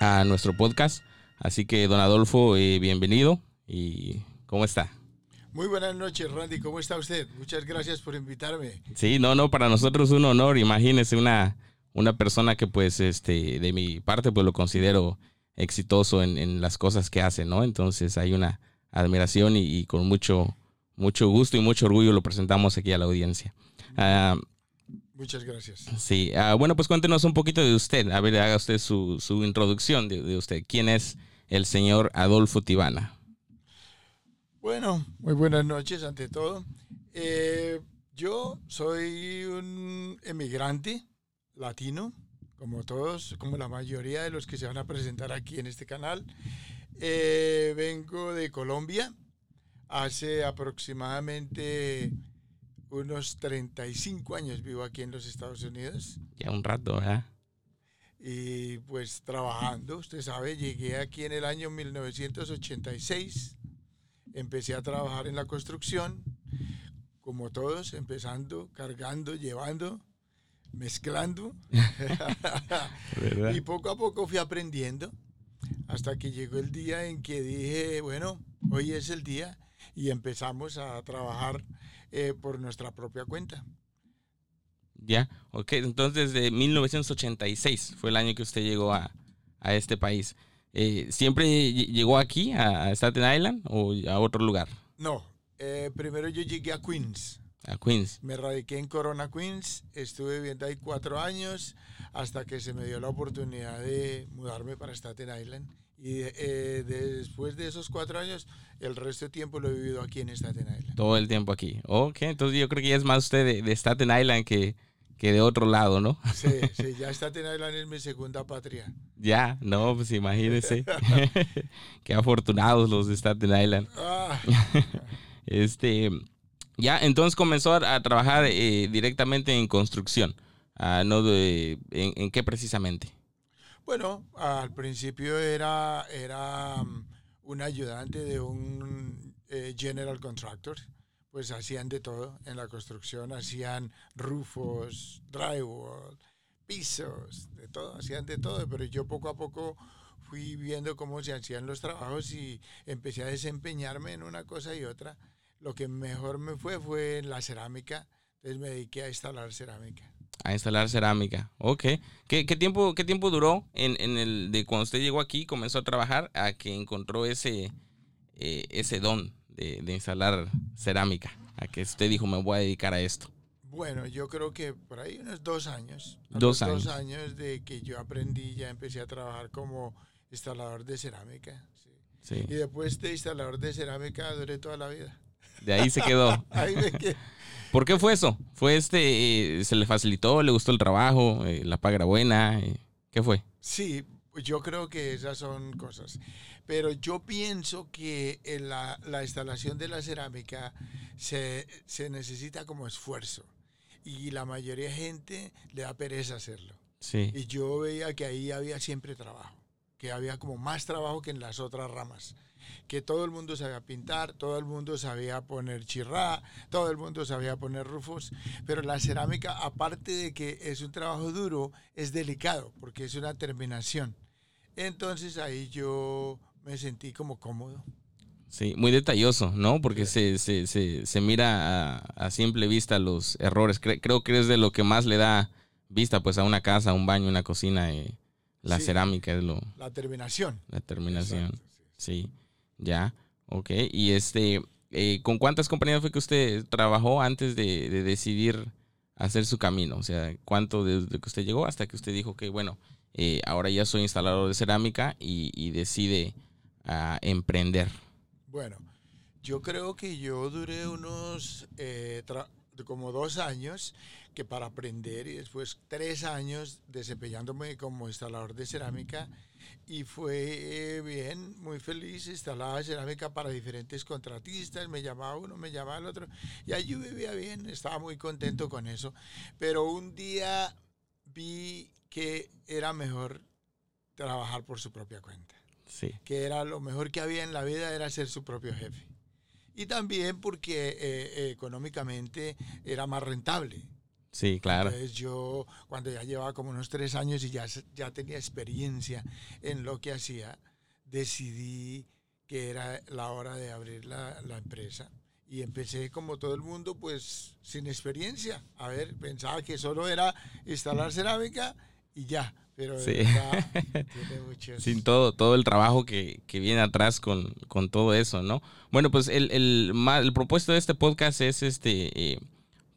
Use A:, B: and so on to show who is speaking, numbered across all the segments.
A: a nuestro podcast. Así que, don Adolfo, eh, bienvenido. ¿Y cómo está?
B: Muy buenas noches, Randy. ¿Cómo está usted? Muchas gracias por invitarme.
A: Sí, no, no, para nosotros es un honor. Imagínese una, una persona que, pues, este, de mi parte, pues lo considero exitoso en, las cosas que hace, ¿no? Entonces hay una admiración y, con mucho, mucho gusto y mucho orgullo lo presentamos aquí a la audiencia. Ah,
B: Muchas gracias.
A: Sí, ah, bueno, pues cuéntenos un poquito de usted. A ver, haga usted su, introducción de, usted. ¿Quién es el señor Adolfo Tibana?
B: Bueno, muy buenas noches ante todo. Eh, yo soy un emigrante latino, como todos, como la mayoría de los que se van a presentar aquí en este canal. Eh, vengo de Colombia. Hace aproximadamente unos 35 años vivo aquí en los Estados Unidos.
A: Ya un rato, ¿verdad?
B: Y pues trabajando, usted sabe, llegué aquí en el año 1986, empecé a trabajar en la construcción, como todos, empezando, cargando, llevando, mezclando. y poco a poco fui aprendiendo, hasta que llegó el día en que dije, bueno, hoy es el día, y empezamos a trabajar eh, por nuestra propia cuenta.
A: Ya, ok. Entonces, desde 1986 fue el año que usted llegó a, este país. Eh, ¿Siempre llegó aquí, a Staten Island, o a otro lugar?
B: No, eh, primero yo llegué a Queens.
A: A Queens.
B: Me radiqué en Corona, Queens. Estuve viviendo ahí cuatro años hasta que se me dio la oportunidad de mudarme para Staten Island. Y después de esos cuatro años el resto del tiempo lo he vivido aquí en Staten Island.
A: Todo el tiempo aquí. Ok, entonces yo creo que ya es más usted de, Staten Island que, que, de otro lado, ¿no?
B: Sí, sí, ya Staten Island es mi segunda patria.
A: Ya, no, pues imagínese. Qué afortunados los de Staten Island. Ah. este, ya, entonces comenzó a, trabajar eh, directamente en construcción. Ah, no de, en, qué precisamente?
B: Bueno, al principio era, era un ayudante de un eh, general contractor, pues hacían de todo en la construcción, hacían rufos, drywall, pisos, de todo, hacían de todo, pero yo poco a poco fui viendo cómo se hacían los trabajos y empecé a desempeñarme en una cosa y otra. Lo que mejor me fue fue en la cerámica, entonces me dediqué a instalar cerámica.
A: A instalar cerámica. Ok. ¿Qué, tiempo, qué tiempo duró en, el de cuando usted llegó aquí, comenzó a trabajar, a que encontró ese, eh, ese don de, instalar cerámica? A que usted dijo, me voy a dedicar a esto.
B: Bueno, yo creo que por ahí unos dos años.
A: Dos años.
B: Dos años de que yo aprendí, ya empecé a trabajar como instalador de cerámica. Sí. Y después de instalador de cerámica duré toda la vida.
A: De ahí se quedó.
B: ahí me quedé.
A: ¿Por qué fue eso? ¿Fue este, eh, se le facilitó, le gustó el trabajo, eh, la paga era buena? Eh, ¿Qué fue?
B: Sí, yo creo que esas son cosas. Pero yo pienso que en la, instalación de la cerámica se, se, necesita como esfuerzo. Y la mayoría de gente le da pereza hacerlo.
A: Sí.
B: Y yo veía que ahí había siempre trabajo, que había como más trabajo que en las otras ramas que todo el mundo sabía pintar, todo el mundo sabía poner chirrá, todo el mundo sabía poner rufos, pero la cerámica, aparte de que es un trabajo duro, es delicado porque es una terminación. Entonces ahí yo me sentí como cómodo.
A: Sí, muy detalloso, ¿no? Porque se, se, se, mira a, simple vista los errores. creo que es de lo que más le da vista pues a una casa, un baño, una cocina. Eh, la cerámica es lo...
B: La terminación.
A: La terminación, sí. Ya, ok. Y este, eh, ¿con cuántas compañías fue que usted trabajó antes de, decidir hacer su camino? O sea, ¿cuánto desde que usted llegó hasta que usted dijo que, bueno, eh, ahora ya soy instalador de cerámica y, decide ah, emprender?
B: Bueno, yo creo que yo duré unos eh, como dos años que para aprender y después tres años desempeñándome como instalador de cerámica y fue bien, muy feliz, instalaba cerámica para diferentes contratistas, me llamaba uno, me llamaba el otro, y yo vivía bien, estaba muy contento con eso, pero un día vi que era mejor trabajar por su propia cuenta.
A: Sí.
B: Que era lo mejor que había en la vida era ser su propio jefe. Y también porque eh, económicamente era más rentable
A: Sí, claro.
B: Entonces yo, cuando ya llevaba como unos tres años y ya, ya tenía experiencia en lo que hacía, decidí que era la hora de abrir la, la empresa. Y empecé como todo el mundo, pues sin experiencia. A ver, pensaba que solo era instalar cerámica y ya. Pero
A: Sí.
B: de verdad, tiene muchos...
A: Sin todo, todo el trabajo que, que viene atrás con, con todo eso, ¿no? Bueno, pues el, el, el propuesto de este podcast es este eh,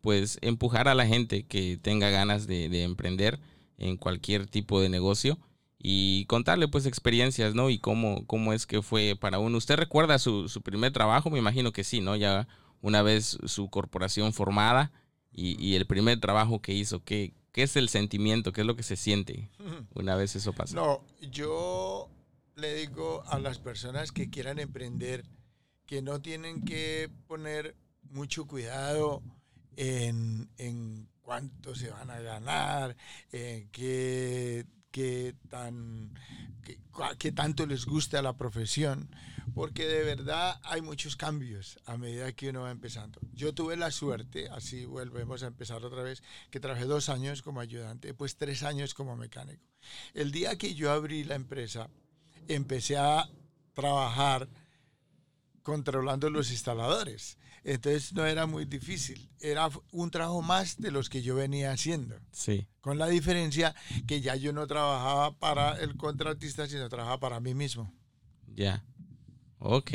A: pues empujar a la gente que tenga ganas de, de emprender en cualquier tipo de negocio y contarle pues experiencias, ¿no? Y cómo, cómo es que fue para uno. ¿Usted recuerda su, su primer trabajo? Me imagino que sí, ¿no? Ya una vez su corporación formada y, y el primer trabajo que hizo, ¿qué, ¿qué es el sentimiento? ¿Qué es lo que se siente una vez eso pasa?
B: No, yo le digo a las personas que quieran emprender que no tienen que poner mucho cuidado en, en cuánto se van a ganar, en qué, qué tan, cua- qué tanto les gusta la profesión, porque de verdad hay muchos cambios a medida que uno va empezando. Yo tuve la suerte, así volvemos a empezar otra vez, que trabajé dos años como ayudante, pues tres años como mecánico. El día que yo abrí la empresa, empecé a trabajar controlando los instaladores. Entonces no era muy difícil, era un trabajo más de los que yo venía haciendo,
A: Sí.
B: con la diferencia que ya yo no trabajaba para el contratista, sino trabajaba para mí mismo.
A: Ya. Ok.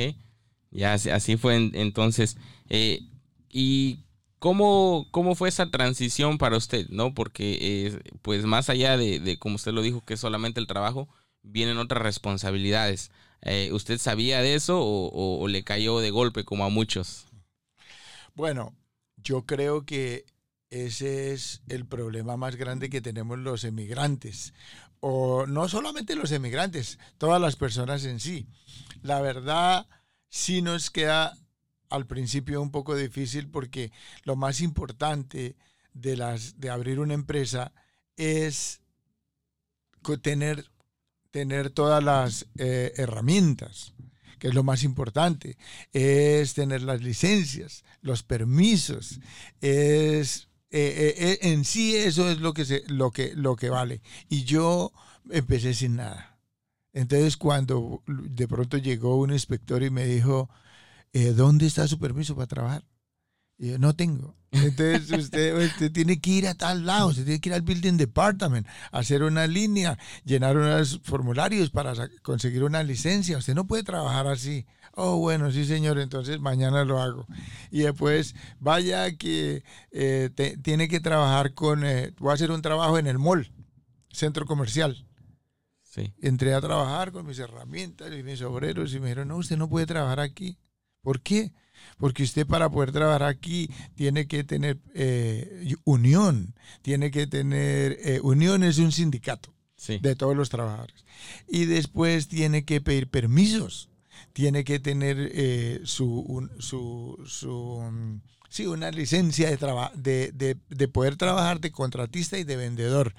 A: Ya así, fue en- entonces. Eh, ¿Y cómo, cómo fue esa transición para usted? ¿No? Porque, eh, pues más allá de, de, como usted lo dijo, que es solamente el trabajo, vienen otras responsabilidades. Eh, ¿Usted sabía de eso o, o- le cayó de golpe como a muchos?
B: Bueno, yo creo que ese es el problema más grande que tenemos los emigrantes. O no solamente los emigrantes, todas las personas en sí. La verdad, sí nos queda al principio un poco difícil porque lo más importante de, las, de abrir una empresa es tener, tener todas las eh, herramientas que es lo más importante, es tener las licencias, los permisos, es eh, eh, en sí eso es lo que se, lo que lo que vale. Y yo empecé sin nada. Entonces cuando de pronto llegó un inspector y me dijo, ¿dónde está su permiso para trabajar? Y yo, no tengo. Entonces usted, usted tiene que ir a tal lado, usted tiene que ir al Building Department, hacer una línea, llenar unos formularios para conseguir una licencia. Usted no puede trabajar así. Oh, bueno, sí, señor, entonces mañana lo hago. Y después vaya que eh, te- tiene que trabajar con, eh, voy a hacer un trabajo en el mall, centro comercial.
A: Sí.
B: Entré a trabajar con mis herramientas y mis obreros y me dijeron, no, usted no puede trabajar aquí. ¿Por qué? Porque usted para poder trabajar aquí tiene que tener eh, unión, tiene que tener, eh, unión es un sindicato
A: Sí.
B: de todos los trabajadores. Y después tiene que pedir permisos, tiene que tener eh, su, un- su, su, mm, sí, una licencia de, de, de, de poder trabajar de contratista y de vendedor.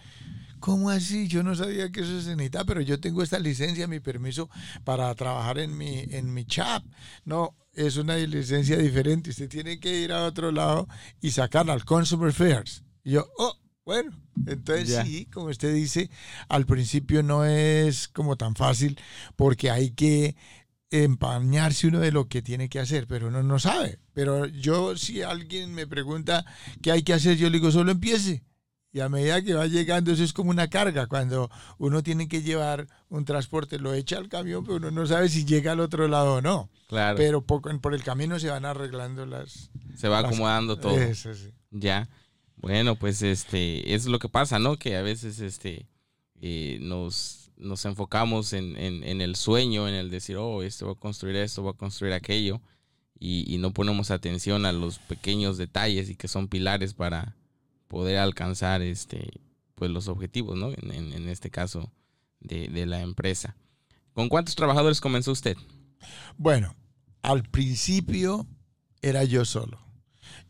B: ¿Cómo así? Yo no sabía que eso se necesitaba, pero yo tengo esta licencia, mi permiso para trabajar en mi, en mi chat. No, es una licencia diferente. Usted tiene que ir a otro lado y sacarla al Consumer Affairs. Y yo, oh, bueno, entonces
A: Ya.
B: sí, como usted dice, al principio no es como tan fácil porque hay que empañarse uno de lo que tiene que hacer, pero uno no sabe. Pero yo, si alguien me pregunta qué hay que hacer, yo le digo, solo empiece. Y a medida que va llegando, eso es como una carga. Cuando uno tiene que llevar un transporte, lo echa al camión, pero uno no sabe si llega al otro lado o no.
A: Claro.
B: Pero poco, por el camino se van arreglando las...
A: Se va
B: las-
A: acomodando todo.
B: Eso sí.
A: Ya. Bueno, pues este, es lo que pasa, ¿no? Que a veces este eh, nos, nos enfocamos en, en, en el sueño, en el decir, oh, esto va a construir esto, va a construir aquello, y, y no ponemos atención a los pequeños detalles y que son pilares para poder alcanzar este, pues los objetivos, ¿no? En, en- en este caso de, de la empresa. ¿Con cuántos trabajadores comenzó usted?
B: Bueno, al principio era yo solo.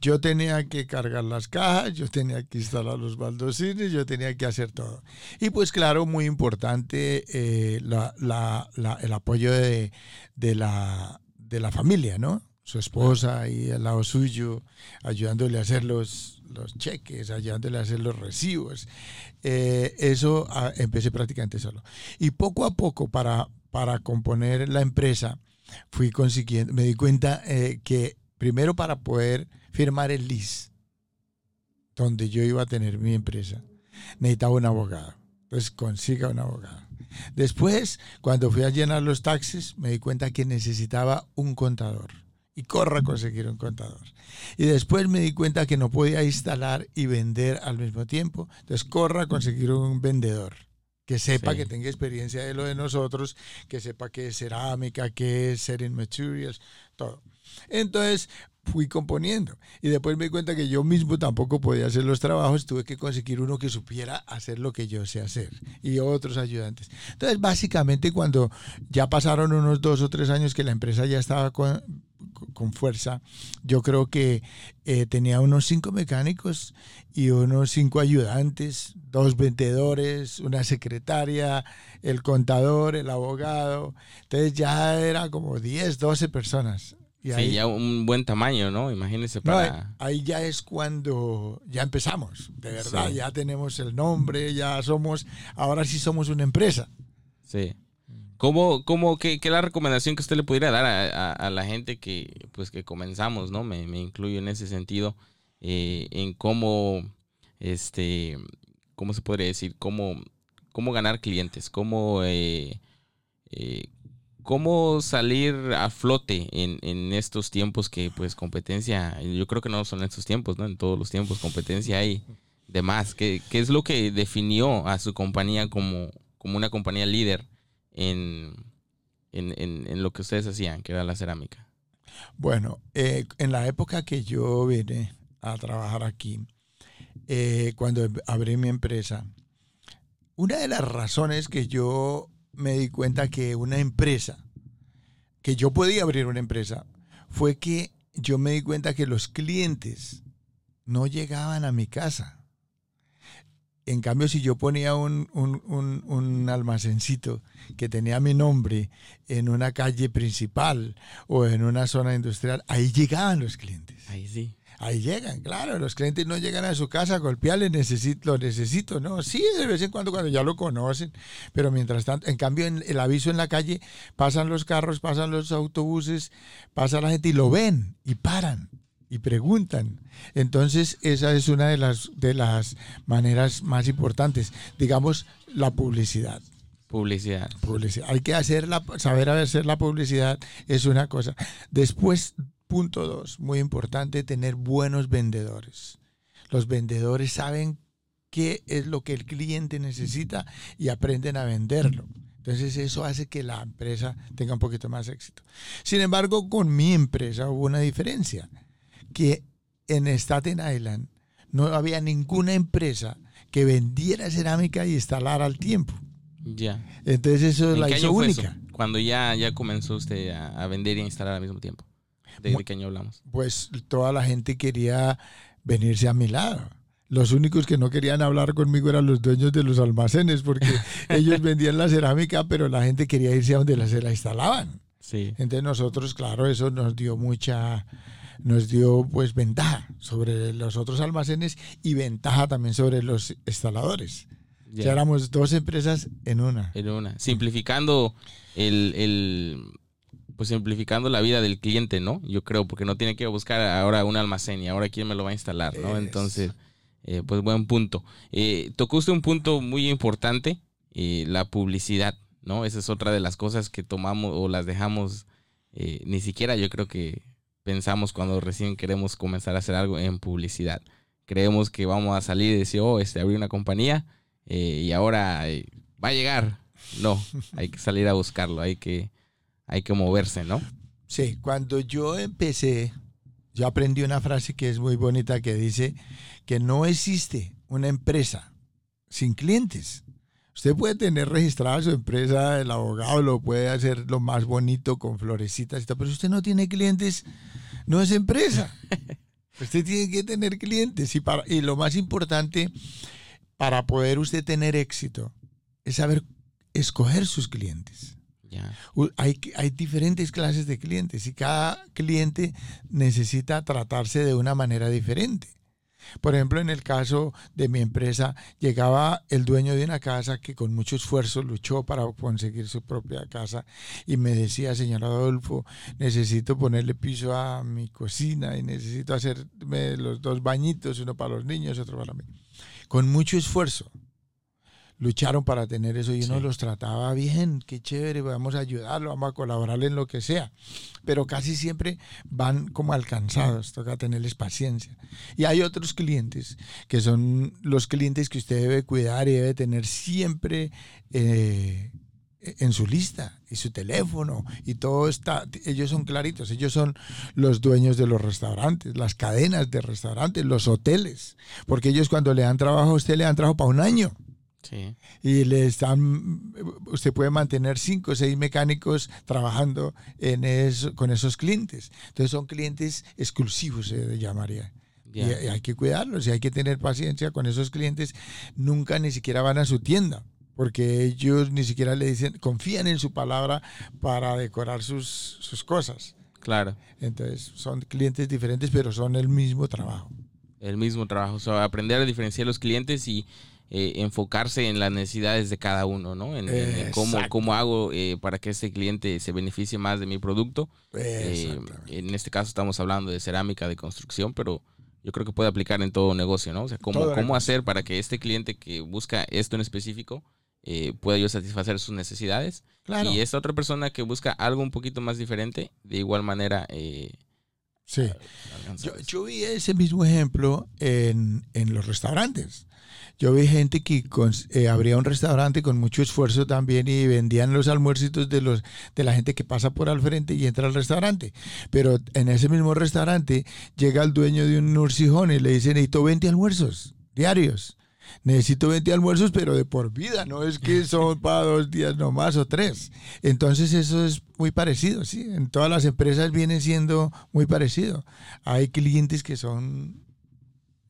B: Yo tenía que cargar las cajas, yo tenía que instalar los baldocines, yo tenía que hacer todo. Y pues claro, muy importante eh, la- la- la- el apoyo de, de la, de la familia, ¿no? su esposa ahí al lado suyo, ayudándole a hacer los, los cheques, ayudándole a hacer los recibos. Eh, eso ah, empecé prácticamente solo. Y poco a poco, para, para componer la empresa, fui consiguiendo, me di cuenta eh, que primero para poder firmar el lease, donde yo iba a tener mi empresa, necesitaba un abogado. Entonces consiga un abogado. Después, cuando fui a llenar los taxis, me di cuenta que necesitaba un contador y corra a conseguir un contador. Y después me di cuenta que no podía instalar y vender al mismo tiempo. Entonces corra a conseguir un vendedor que sepa que tenga experiencia de lo de nosotros, que sepa qué es cerámica, qué es setting materials, todo. Entonces fui componiendo y después me di cuenta que yo mismo tampoco podía hacer los trabajos, tuve que conseguir uno que supiera hacer lo que yo sé hacer y otros ayudantes. Entonces básicamente cuando ya pasaron unos dos o tres años que la empresa ya estaba con, con fuerza. Yo creo que eh, tenía unos cinco mecánicos y unos cinco ayudantes, dos vendedores, una secretaria, el contador, el abogado. Entonces ya era como 10, 12 personas.
A: Y sí, ya un buen tamaño, ¿no? Imagínense para...
B: ahí ya es cuando ya empezamos, de verdad, ya tenemos el nombre, ya somos, ahora sí somos una empresa.
A: Sí. ¿Cómo, cómo, qué, qué, la recomendación que usted le pudiera dar a, a, la gente que, pues, que comenzamos, ¿no? Me, me incluyo en ese sentido, eh, en cómo, este, ¿cómo se podría decir? Cómo, cómo ganar clientes, cómo, eh, eh, cómo salir a flote en, en, estos tiempos que, pues, competencia, yo creo que no son estos tiempos, ¿no? En todos los tiempos, competencia hay de más. ¿Qué, qué es lo que definió a su compañía como, como una compañía líder? en, en, lo que ustedes hacían, que era la cerámica?
B: Bueno, eh, en la época que yo vine a trabajar aquí, eh, cuando abrí mi empresa, una de las razones que yo me di cuenta que una empresa, que yo podía abrir una empresa, fue que yo me di cuenta que los clientes no llegaban a mi casa. En cambio, si yo ponía un, un, almacencito que tenía mi nombre en una calle principal o en una zona industrial, ahí llegaban los clientes.
A: Ahí sí.
B: Ahí llegan, claro, los clientes no llegan a su casa a golpearle, necesito, lo necesito, ¿no? Sí, de vez en cuando cuando ya lo conocen, pero mientras tanto, en cambio, en el aviso en la calle, pasan los carros, pasan los autobuses, pasa la gente y lo ven y paran y preguntan. Entonces, esa es una de las, de las maneras más importantes. Digamos, la publicidad.
A: Publicidad.
B: Publicidad. Hay que hacer la, saber hacer la publicidad es una cosa. Después, punto dos, muy importante, tener buenos vendedores. Los vendedores saben qué es lo que el cliente necesita y aprenden a venderlo. Entonces eso hace que la empresa tenga un poquito más éxito. Sin embargo, con mi empresa hubo una diferencia que en Staten Island no había ninguna empresa que vendiera cerámica y instalara al tiempo.
A: Ya.
B: Entonces eso es la hizo única.
A: Cuando ya, ya comenzó usted a, vender y a instalar al mismo tiempo. ¿De, qué año hablamos?
B: Pues toda la gente quería venirse a mi lado. Los únicos que no querían hablar conmigo eran los dueños de los almacenes, porque ellos vendían la cerámica, pero la gente quería irse a donde la, se la instalaban.
A: Sí.
B: Entonces nosotros, claro, eso nos dio mucha, nos dio pues ventaja sobre los otros almacenes y ventaja también sobre los instaladores. Ya éramos dos empresas en una.
A: En una. Simplificando el, el, pues simplificando la vida del cliente, ¿no? Yo creo, porque no tiene que buscar ahora un almacén y ahora quién me lo va a instalar, ¿no? Entonces, eh, pues buen punto. Eh, tocó usted un punto muy importante, eh, la publicidad, ¿no? Esa es otra de las cosas que tomamos o las dejamos, ni siquiera yo creo que pensamos cuando recién queremos comenzar a hacer algo en publicidad. Creemos que vamos a salir y decir, oh, este, abrí una compañía eh, y ahora eh, va a llegar. No, hay que salir a buscarlo, hay que, hay que moverse, ¿no?
B: Sí, cuando yo empecé, yo aprendí una frase que es muy bonita que dice que no existe una empresa sin clientes. Usted puede tener registrada su empresa, el abogado lo puede hacer lo más bonito con florecitas y todo, pero si usted no tiene clientes, no es empresa. Usted tiene que tener clientes y, para, y lo más importante para poder usted tener éxito es saber escoger sus clientes. Hay, diferentes clases de clientes y cada cliente necesita tratarse de una manera diferente. Por ejemplo, en el caso de mi empresa, llegaba el dueño de una casa que con mucho esfuerzo luchó para conseguir su propia casa y me decía, señor Adolfo, necesito ponerle piso a mi cocina y necesito hacerme los dos bañitos, uno para los niños, otro para mí. Con mucho esfuerzo lucharon para tener eso y uno los trataba bien, qué chévere, vamos a ayudarlo, vamos a colaborarle en lo que sea. Pero casi siempre van como alcanzados, toca tenerles paciencia. Y hay otros clientes que son los clientes que usted debe cuidar y debe tener siempre eh, en su lista y su teléfono y todo está, ellos son claritos, ellos son los dueños de los restaurantes, las cadenas de restaurantes, los hoteles, porque ellos cuando le dan trabajo a usted le dan trabajo para un año. Y le están, usted puede mantener cinco o seis mecánicos trabajando en eso, con esos clientes. Entonces son clientes exclusivos, se llamaría. Y, hay que cuidarlos y hay que tener paciencia con esos clientes. Nunca ni siquiera van a su tienda porque ellos ni siquiera le dicen, confían en su palabra para decorar sus, sus cosas.
A: Claro.
B: Entonces son clientes diferentes, pero son el mismo trabajo.
A: El mismo trabajo. O sea, aprender a diferenciar los clientes y eh, enfocarse en las necesidades de cada uno, ¿no? En, cómo, cómo, hago eh, para que este cliente se beneficie más de mi producto. Eh, en este caso estamos hablando de cerámica de construcción, pero yo creo que puede aplicar en todo negocio, ¿no? O sea, cómo, cómo hacer para que este cliente que busca esto en específico pueda yo satisfacer sus necesidades. Y esta otra persona que busca algo un poquito más diferente, de igual manera...
B: Sí. Yo, vi ese mismo ejemplo en, en los restaurantes. Yo vi gente que eh, abría un restaurante con mucho esfuerzo también y vendían los almuercitos de, los, de la gente que pasa por al frente y entra al restaurante. Pero en ese mismo restaurante llega el dueño de un nursijón y le dice, necesito 20 almuerzos diarios. Necesito 20 almuerzos, pero de por vida, no es que son para dos días nomás o tres. Entonces eso es muy parecido, ¿sí? En todas las empresas viene siendo muy parecido. Hay clientes que son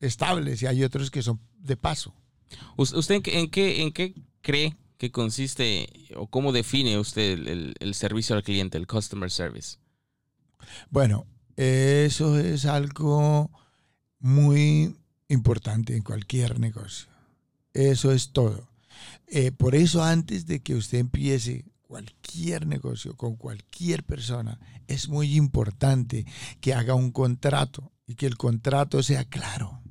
B: estables y hay otros que son de paso.
A: ¿Usted en qué, en qué cree que consiste o cómo define usted el, servicio al cliente, el customer service?
B: Bueno, eso es algo muy importante en cualquier negocio. Eso es todo. Eh, por eso antes de que usted empiece cualquier negocio con cualquier persona, es muy importante que haga un contrato y que el contrato sea claro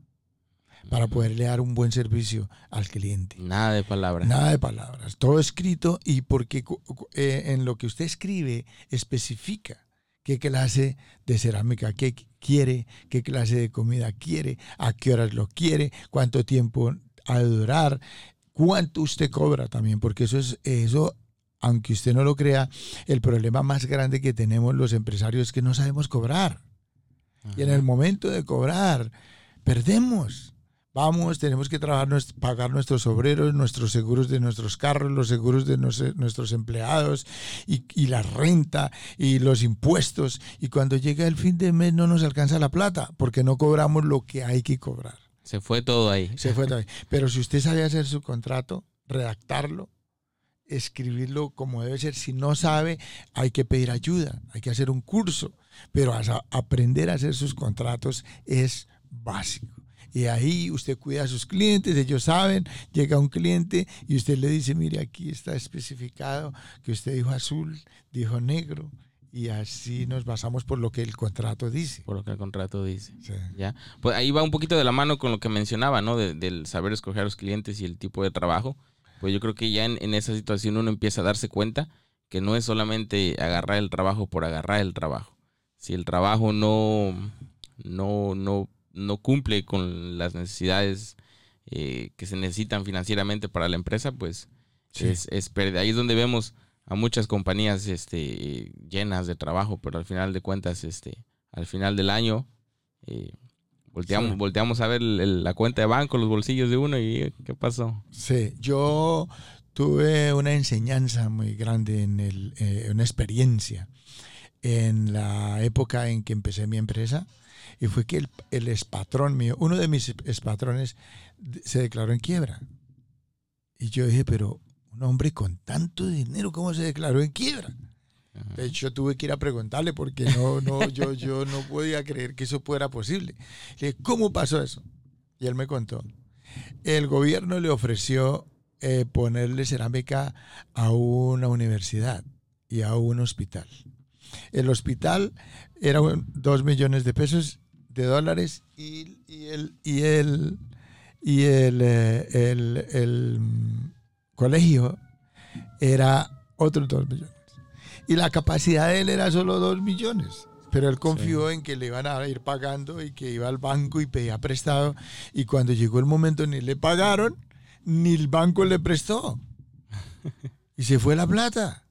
B: para poderle dar un buen servicio al cliente.
A: Nada de palabras.
B: Nada de palabras. Todo escrito y porque eh, en lo que usted escribe especifica qué clase de cerámica qué quiere, qué clase de comida quiere, a qué horas lo quiere, cuánto tiempo ha de durar, cuánto usted cobra también, porque eso es eso aunque usted no lo crea, el problema más grande que tenemos los empresarios es que no sabemos cobrar. Y en el momento de cobrar, perdemos. Vamos, tenemos que trabajar, pagar nuestros obreros, nuestros seguros de nuestros carros, los seguros de nuestros empleados y, la renta y los impuestos. Y cuando llega el fin de mes no nos alcanza la plata porque no cobramos lo que hay que cobrar.
A: Se fue todo ahí.
B: Se fue todo ahí. Pero si usted sabe hacer su contrato, redactarlo, escribirlo como debe ser. Si no sabe, hay que pedir ayuda, hay que hacer un curso. Pero aprender a hacer sus contratos es básico. Y ahí usted cuida a sus clientes, ellos saben, llega un cliente y usted le dice, mire, aquí está especificado que usted dijo azul, dijo negro, y así nos basamos por lo que el contrato dice.
A: Por lo que el contrato dice. ¿Ya? Pues ahí va un poquito de la mano con lo que mencionaba, ¿no? del saber escoger a los clientes y el tipo de trabajo. Pues yo creo que ya en, en, esa situación uno empieza a darse cuenta que no es solamente agarrar el trabajo por agarrar el trabajo. Si el trabajo no, no, no no cumple con las necesidades eh, que se necesitan financieramente para la empresa, pues es, es pérdida. Ahí es donde vemos a muchas compañías este, llenas de trabajo, pero al final de cuentas, este, al final del año, eh, volteamos, volteamos a ver la cuenta de banco, los bolsillos de uno y ¿qué pasó?
B: Sí, yo tuve una enseñanza muy grande, en el, eh, una experiencia en la época en que empecé mi empresa y fue que el, el espatrón mío, uno de mis espatrones, se declaró en quiebra. Y yo dije, pero un hombre con tanto dinero, ¿cómo se declaró en quiebra? De hecho, tuve que ir a preguntarle porque no, no, yo, yo no podía creer que eso fuera posible. Le dije, ¿cómo pasó eso? Y él me contó. El gobierno le ofreció eh, ponerle cerámica a una universidad y a un hospital. El hospital era dos millones de pesos de dólares y, el, y el, y el, eh, el mm, colegio era otros dos millones y la capacidad de él era solo 2 millones. Pero él confió en que le iban a ir pagando y que iba al banco y pedía prestado. Y cuando llegó el momento ni le pagaron, ni el banco le prestó. Y se fue la plata.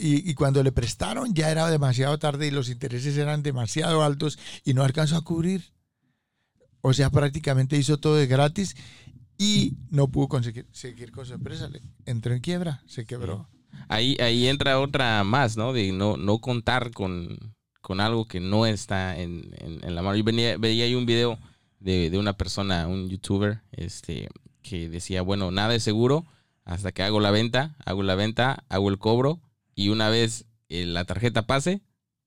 B: Y, y, cuando le prestaron ya era demasiado tarde y los intereses eran demasiado altos y no alcanzó a cubrir. O sea, prácticamente hizo todo de gratis y no pudo conseguir seguir con su empresa. Entró en quiebra, se quebró
A: ahí, ahí entra otra más, ¿no? De no, no contar con, algo que no está en, la mano. Yo venía, veía ahí un video de, una persona, un youtuber, este, que decía, bueno, nada es seguro hasta que hago la venta, hago la venta, hago el cobro y una vez eh, la tarjeta pase,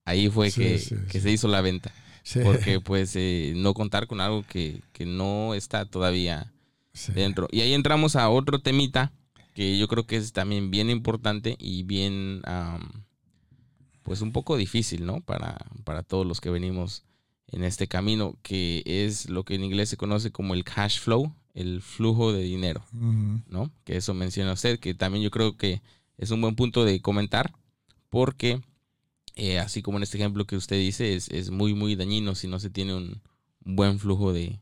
A: ahí fue que, se hizo la venta. Porque pues eh, no contar con algo que, que no está todavía dentro. Y ahí entramos a otro temita que yo creo que es también bien importante y bien, pues un poco difícil, ¿no? Para, para todos los que venimos en este camino, que es lo que en inglés se conoce como el cash flow, el flujo de dinero, ¿no? Que eso menciona usted, que también yo creo que es un buen punto de comentar, porque eh, así como en este ejemplo que usted dice, es, muy, muy dañino si no se tiene un, buen flujo de,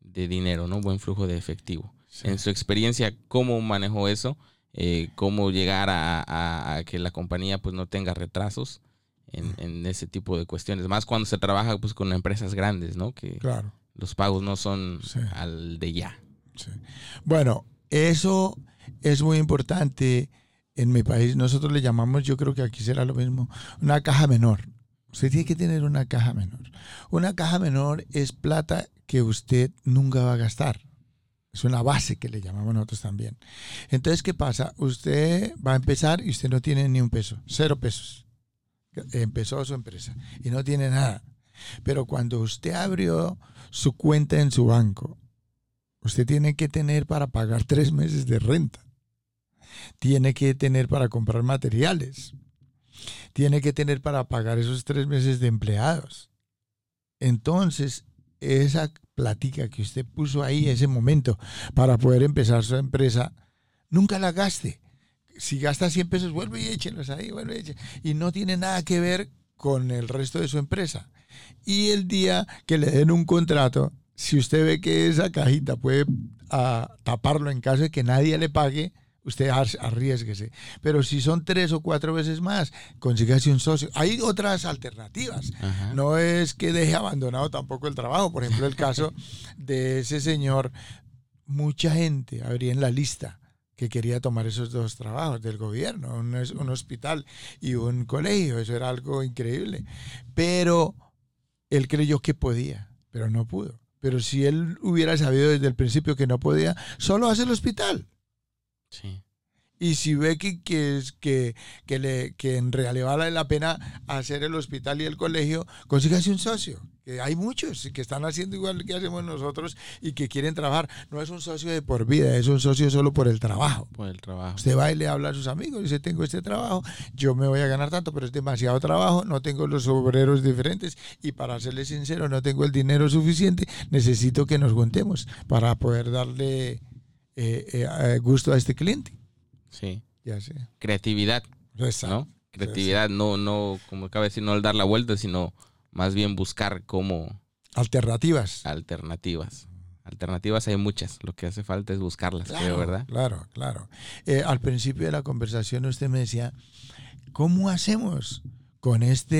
A: de dinero, ¿no? Buen flujo de efectivo en su experiencia, cómo manejó eso, eh, cómo llegar a, que la compañía pues no tenga retrasos en, ese tipo de cuestiones. Más cuando se trabaja pues con empresas grandes, ¿no? Que los pagos no son al de ya.
B: Bueno, eso es muy importante. En mi país nosotros le llamamos, yo creo que aquí será lo mismo, una caja menor. Usted tiene que tener una caja menor. Una caja menor es plata que usted nunca va a gastar. Es una base que le llamamos nosotros también. Entonces, ¿qué pasa? Usted va a empezar y usted no tiene ni un peso, cero pesos. Empezó su empresa y no tiene nada. Pero cuando usted abrió su cuenta en su banco, usted tiene que tener para pagar tres meses de renta. Tiene que tener para comprar materiales. Tiene que tener para pagar esos tres meses de empleados. Entonces, esa platica que usted puso ahí ese momento para poder empezar su empresa, nunca la gaste. Si gasta 100 pesos, vuelve y échenlos ahí, vuelve y Y no tiene nada que ver con el resto de su empresa. Y el día que le den un contrato, si usted ve que esa cajita puede ah, taparlo en caso de que nadie le pague, usted arriesguese. Pero si son tres o cuatro veces más, consígase un socio. Hay otras alternativas. No es que deje abandonado tampoco el trabajo. Por ejemplo, el caso de ese señor, mucha gente habría en la lista que quería tomar esos dos trabajos del gobierno, un, un hospital y un colegio. Eso era algo increíble. Pero él creyó que podía, pero no pudo. Pero si él hubiera sabido desde el principio que no podía, solo hace el hospital Sí. Y si ve que, que, que, que, le, que en realidad vale la pena hacer el hospital y el colegio, consígase un socio. Que hay muchos que están haciendo igual que hacemos nosotros y que quieren trabajar. No es un socio de por vida, es un socio solo por el trabajo.
A: Por el trabajo.
B: Usted va y le habla a sus amigos dice, tengo este trabajo, yo me voy a ganar tanto, pero es demasiado trabajo, no tengo los obreros diferentes y para serle sincero, no tengo el dinero suficiente, necesito que nos juntemos para poder darle eh, eh, gusto a este cliente.
A: Sí. Ya sé. Creatividad. ¿no? Creatividad, no, no, como acaba de decir, no al dar la vuelta, sino más bien buscar cómo...
B: Alternativas.
A: Alternativas. Alternativas hay muchas, lo que hace falta es buscarlas, creo, ¿verdad?
B: Claro, claro. Eh, al principio de la conversación usted me decía, ¿cómo hacemos con esta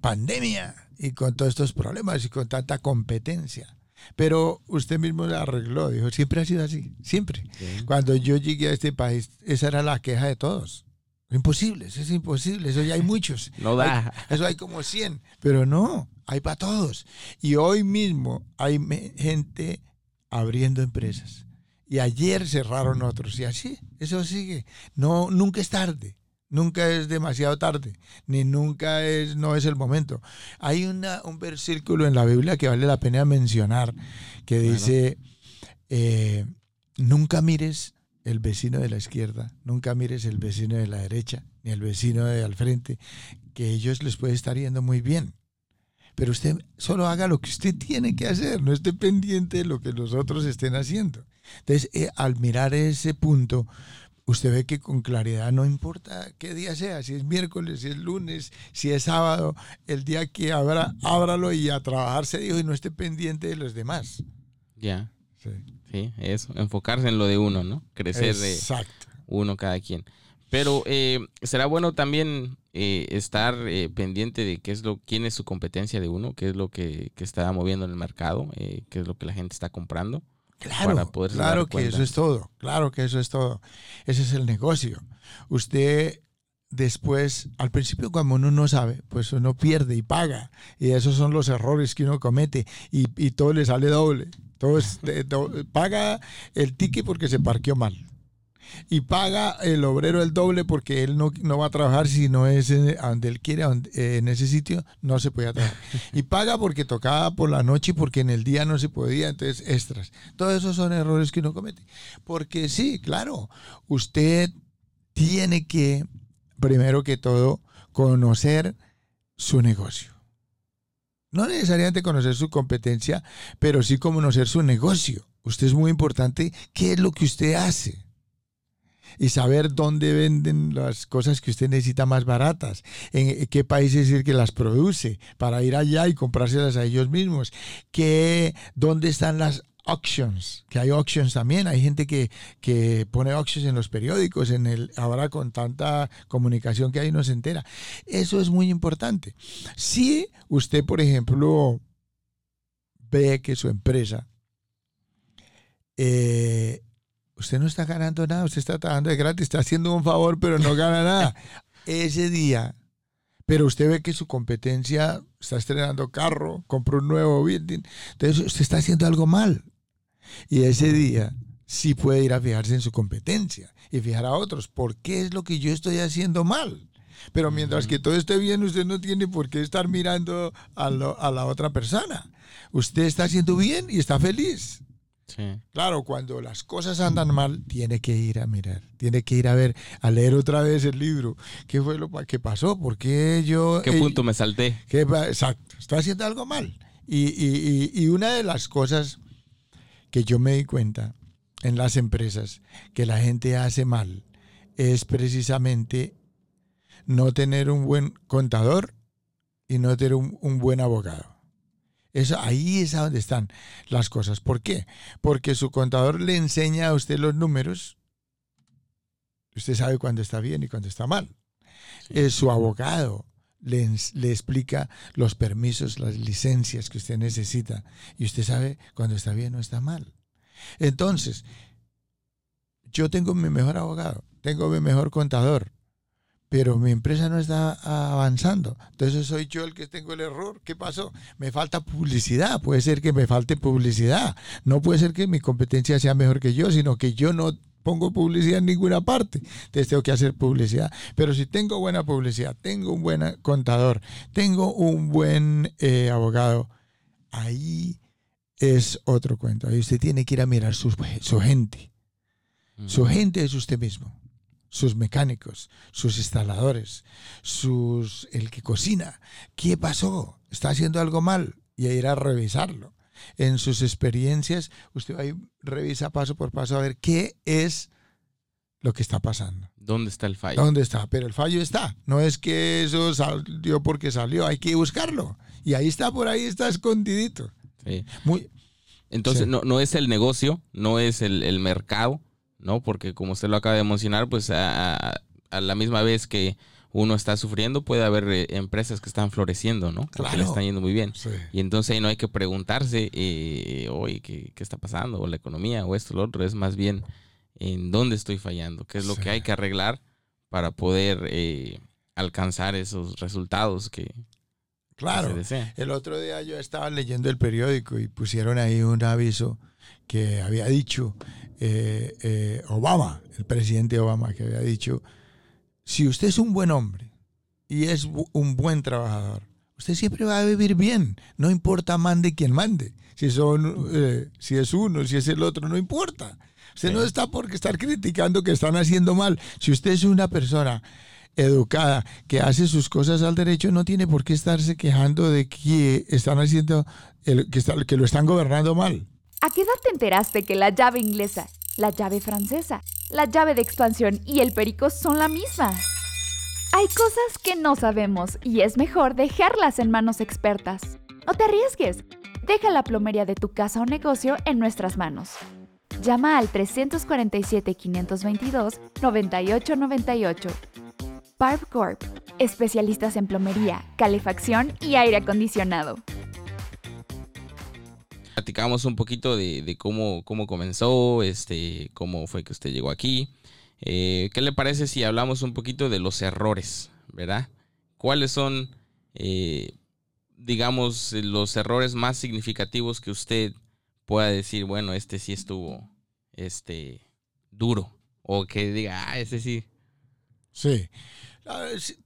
B: pandemia y con todos estos problemas y con tanta competencia? Pero usted mismo la arregló, dijo, siempre ha sido así, siempre. Cuando yo llegué a este país, esa era la queja de todos. Imposible, eso es imposible, eso ya hay muchos.
A: No da.
B: eso hay como 100, pero no, hay para todos. Y hoy mismo hay gente abriendo empresas y ayer cerraron otros y así, eso sigue. No, nunca es tarde. Nunca es demasiado tarde, ni nunca es, no es el momento. Hay una, un versículo en la Biblia que vale la pena mencionar, que dice, eh, nunca mires el vecino de la izquierda, nunca mires el vecino de la derecha, ni el vecino de al frente, que ellos les puede estar yendo muy bien. Pero usted solo haga lo que usted tiene que hacer, no esté pendiente de lo que los otros estén haciendo. Entonces, eh, al mirar ese punto, usted ve que con claridad no importa qué día sea, si es miércoles, si es lunes, si es sábado, el día que abra, ábralo y a trabajar se dijo y no esté pendiente de los demás.
A: Ya. Sí. sí. eso, enfocarse en lo de uno, ¿no? Crecer de uno cada quien. Pero eh, será bueno también eh, estar eh, pendiente de qué es lo, quién es su competencia de uno, qué es lo que, que está moviendo en el mercado, qué es lo que la gente está comprando.
B: Claro, claro que eso es todo, claro que eso es todo. Ese es el negocio. Usted después, al principio cuando uno no sabe, pues uno pierde y paga. Y esos son los errores que uno comete y, y todo le sale doble. Todo paga el ticket porque se parqueó mal y paga el obrero el doble porque él no, va a trabajar si no es en, donde él quiere, eh, en ese sitio no se puede trabajar. Y paga porque tocaba por la noche y porque en el día no se podía, entonces extras. Todos esos son errores que uno comete. Porque sí, claro, usted tiene que, primero que todo, conocer su negocio. No necesariamente conocer su competencia, pero sí conocer su negocio. Usted es muy importante qué es lo que usted hace y saber dónde venden las cosas que usted necesita más baratas, en qué país es el que las produce, para ir allá y comprárselas a ellos mismos, que, dónde están las auctions, que hay auctions también, hay gente que, que pone auctions en los periódicos, en el, ahora con tanta comunicación que hay no se entera. Eso es muy importante. Si usted, por ejemplo, ve que su empresa eh, usted no está ganando nada, usted está trabajando de gratis, está haciendo un favor, pero no gana nada. Ese día, pero usted ve que su competencia está estrenando carro, compró un nuevo building, entonces usted está haciendo algo mal. Y ese día sí puede ir a fijarse en su competencia y fijar a otros, ¿por qué es lo que yo estoy haciendo mal? Pero mientras que todo esté bien, usted no tiene por qué estar mirando a, a la otra persona. Usted está haciendo bien y está feliz. Claro, cuando las cosas andan mal, tiene que ir a mirar, tiene que ir a ver, a leer otra vez el libro. ¿Qué fue lo que pasó? ¿Por qué yo...
A: ¿Qué punto me salté?
B: ¿qué, exacto, estoy haciendo algo mal. Y, una de las cosas que yo me di cuenta en las empresas que la gente hace mal es precisamente no tener un buen contador y no tener un buen abogado. Eso, ahí es a donde están las cosas. ¿Por qué? Porque su contador le enseña a usted los números. Usted sabe cuándo está bien y cuándo está mal. Es su abogado le, le, explica los permisos, las licencias que usted necesita. Y usted sabe cuándo está bien o está mal. Entonces, yo tengo mi mejor abogado, tengo mi mejor contador, pero mi empresa no está avanzando. Entonces soy yo el que tengo el error. ¿Qué pasó? Me falta publicidad. Puede ser que me falte publicidad. No puede ser que mi competencia sea mejor que yo, sino que yo no pongo publicidad en ninguna parte. Entonces tengo que hacer publicidad. Pero si tengo buena publicidad, tengo un buen contador, tengo un buen eh, abogado, ahí es otro cuento. Ahí usted tiene que ir a mirar su, su gente. Su gente es usted mismo sus mecánicos, sus instaladores, sus el que cocina. ¿Qué pasó? ¿Está haciendo algo mal? Y a ir a revisarlo. En sus experiencias, usted va y revisa paso por paso a ver qué es lo que está pasando.
A: ¿Dónde está el fallo?
B: ¿Dónde está? Pero el fallo está. No es que eso salió porque salió, hay que buscarlo. Y ahí está, por ahí está escondidito.
A: Muy, Entonces, no, no es el negocio, no es el, el mercado, ¿no? Porque como usted lo acaba de mencionar, pues a, la misma vez que uno está sufriendo, puede haber eh, empresas que están floreciendo, ¿no? Porque le están yendo muy bien. Y entonces ahí no hay que preguntarse, eh, oye, ¿qué, ¿qué, está pasando? O la economía, o esto, o lo otro. Es más bien en dónde estoy fallando, qué es lo que hay que arreglar para poder eh, alcanzar esos resultados que,
B: Claro. El otro día yo estaba leyendo el periódico y pusieron ahí un aviso que había dicho eh, eh, Obama, el presidente Obama, que había dicho, si usted es un buen hombre y es un buen trabajador, usted siempre va a vivir bien, no importa mande quien mande, si, son, eh, si es uno, si es el otro, no importa. Usted no está por estar criticando que están haciendo mal. Si usted es una persona educada que hace sus cosas al derecho, no tiene por qué estarse quejando de que están haciendo, el, que, que lo están gobernando mal.
C: ¿A qué edad te enteraste que la llave inglesa, la llave francesa, la llave de expansión y el perico son la misma? Hay cosas que no sabemos y es mejor dejarlas en manos expertas. No te arriesgues. Deja la plomería de tu casa o negocio en nuestras manos. Llama al 347-522-9898. Barb Corp, especialistas en plomería, calefacción y aire acondicionado.
A: Platicamos un poquito de, cómo, cómo comenzó, este, cómo fue que usted llegó aquí. Eh, ¿Qué le parece si hablamos un poquito de los errores, verdad? ¿Cuáles son, eh, digamos, los errores más significativos que usted pueda decir, bueno, este sí estuvo este duro o que diga, ah, ese sí.
B: Sí.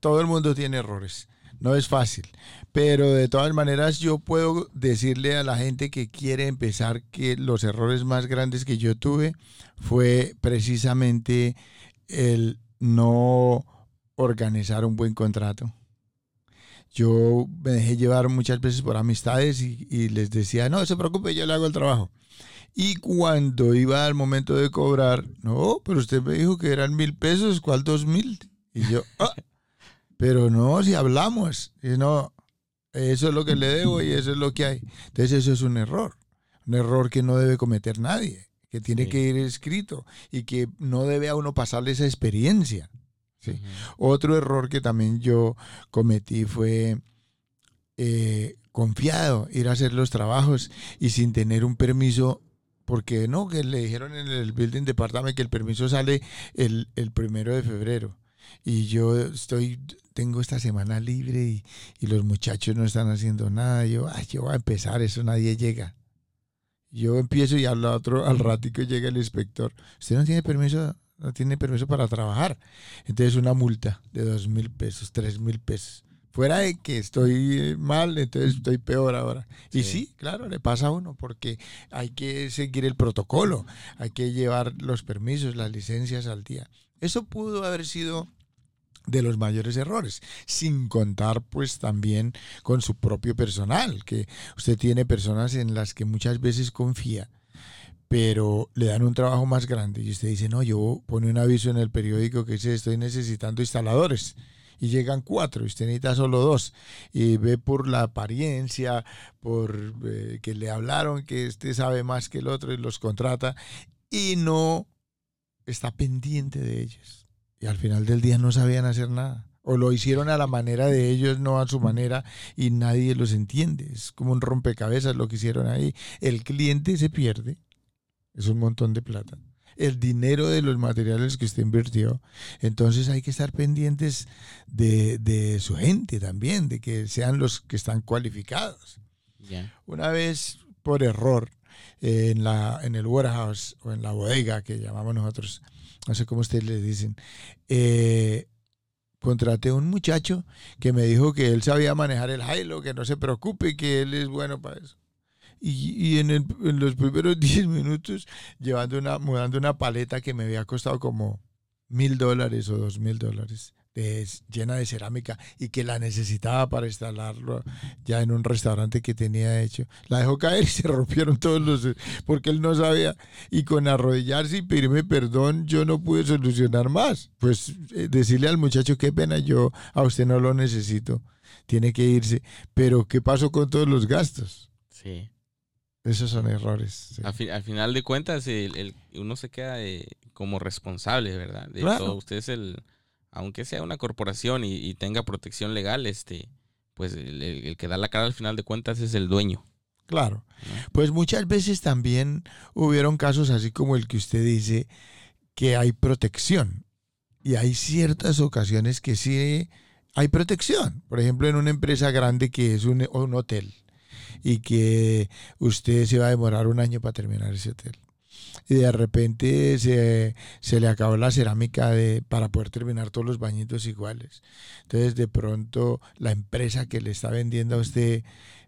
B: Todo el mundo tiene errores. No es fácil. Pero de todas maneras yo puedo decirle a la gente que quiere empezar que los errores más grandes que yo tuve fue precisamente el no organizar un buen contrato. Yo me dejé llevar muchas veces por amistades y, les decía, no, se preocupe, yo le hago el trabajo. Y cuando iba al momento de cobrar, no, pero usted me dijo que eran mil pesos, ¿cuál dos mil? Y yo, ah, pero no, si hablamos, y no, eso es lo que le debo y eso es lo que hay. Entonces eso es un error, un error que no debe cometer nadie, que tiene que ir escrito y que no debe a uno pasarle esa experiencia. Otro error que también yo cometí fue eh, confiado, ir a hacer los trabajos y sin tener un permiso, porque no, que le dijeron en el building department que el permiso sale el, primero de febrero. Y yo estoy, tengo esta semana libre y, los muchachos no están haciendo nada. Yo, ay, yo voy a empezar, eso nadie llega. Yo empiezo y al otro, al ratico llega el inspector. ¿Usted no tiene permiso no tiene permiso para trabajar. Entonces una multa de dos mil pesos, tres mil pesos. Fuera de que estoy mal, entonces estoy peor ahora. Y sí, claro, le pasa a uno porque hay que seguir el protocolo, hay que llevar los permisos, las licencias al día. Eso pudo haber sido de los mayores errores, sin contar pues también con su propio personal, que usted tiene personas en las que muchas veces confía pero le dan un trabajo más grande y usted dice, no, yo pone un aviso en el periódico que dice, estoy necesitando instaladores. Y llegan cuatro, y usted necesita solo dos. Y ve por la apariencia, por eh, que le hablaron que este sabe más que el otro y los contrata, y no está pendiente de ellos. Y al final del día no sabían hacer nada. O lo hicieron a la manera de ellos, no a su manera, y nadie los entiende. Es como un rompecabezas lo que hicieron ahí. El cliente se pierde es un montón de plata. El dinero de los materiales que usted invirtió. Entonces hay que estar pendientes de, su gente también, de que sean los que están cualificados. Una vez, por error, en, la, en el warehouse o en la bodega que llamamos nosotros, no sé cómo ustedes le dicen, eh, contraté un muchacho que me dijo que él sabía manejar el hilo, que no se preocupe, que él es bueno para eso y, en, en, los primeros 10 minutos llevando una, mudando una paleta que me había costado como mil dólares o dos mil dólares. Llena de cerámica y que la necesitaba para instalarlo ya en un restaurante que tenía hecho. La dejó caer y se rompieron todos los... porque él no sabía. Y con arrodillarse y pedirme perdón, yo no pude solucionar más. Pues eh, decirle al muchacho, qué pena, yo a usted no lo necesito, tiene que irse. Pero ¿qué pasó con todos los gastos?
A: Sí.
B: Esos son errores.
A: Al, final de cuentas, el, uno se queda eh, como responsable, ¿verdad? De todo. Usted es el, aunque sea una corporación y, tenga protección legal, este, pues el, que da la cara al final de cuentas es el dueño.
B: Claro. Pues muchas veces también hubieron casos así como el que usted dice, que hay protección. Y hay ciertas ocasiones que sí hay protección. Por ejemplo, en una empresa grande que es un, un hotel y que usted se va a demorar un año para terminar ese hotel y de repente se, se, le acabó la cerámica de, para poder terminar todos los bañitos iguales. Entonces de pronto la empresa que le está vendiendo a usted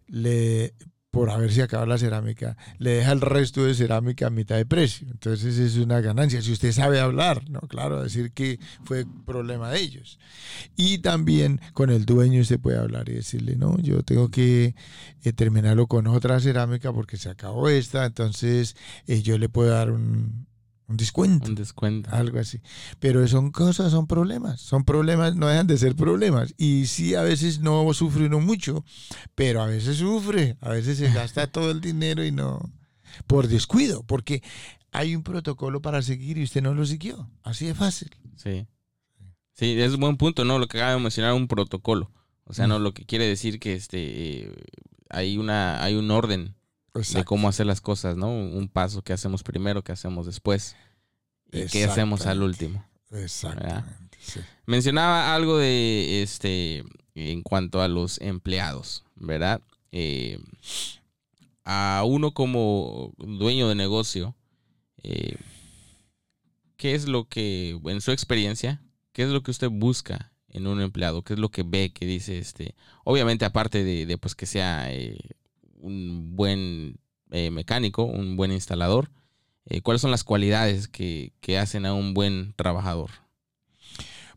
B: le por haberse acabado la cerámica, le deja el resto de cerámica a mitad de precio. Entonces es una ganancia. Si usted sabe hablar, ¿no? Claro, decir que fue problema de ellos. Y también con el dueño usted puede hablar y decirle, no, yo tengo que eh, terminarlo con otra cerámica porque se acabó esta, entonces eh, yo le puedo dar un, un descuento.
A: Un descuento.
B: Algo así. Pero son cosas, son problemas. Son problemas, no dejan de ser problemas. Y sí, a veces no sufre uno mucho, pero a veces sufre. A veces se gasta todo el dinero y no. Por descuido, porque hay un protocolo para seguir y usted no lo siguió. Así de fácil.
A: Sí. Sí, es un buen punto, ¿no? Lo que acaba de mencionar, un protocolo. O sea, no lo que quiere decir que este hay una hay un orden de cómo hacer las cosas, ¿no? Un paso que hacemos primero, que hacemos después y qué hacemos al último.
B: Exactamente.
A: Mencionaba algo de este en cuanto a los empleados, ¿verdad? Eh, a uno como dueño de negocio, eh, ¿qué es lo que, en su experiencia, qué es lo que usted busca en un empleado? ¿Qué es lo que ve que dice este? Obviamente, aparte de, pues que sea eh, un buen eh, mecánico, un buen instalador? Eh, ¿Cuáles son las cualidades que, hacen a un buen trabajador?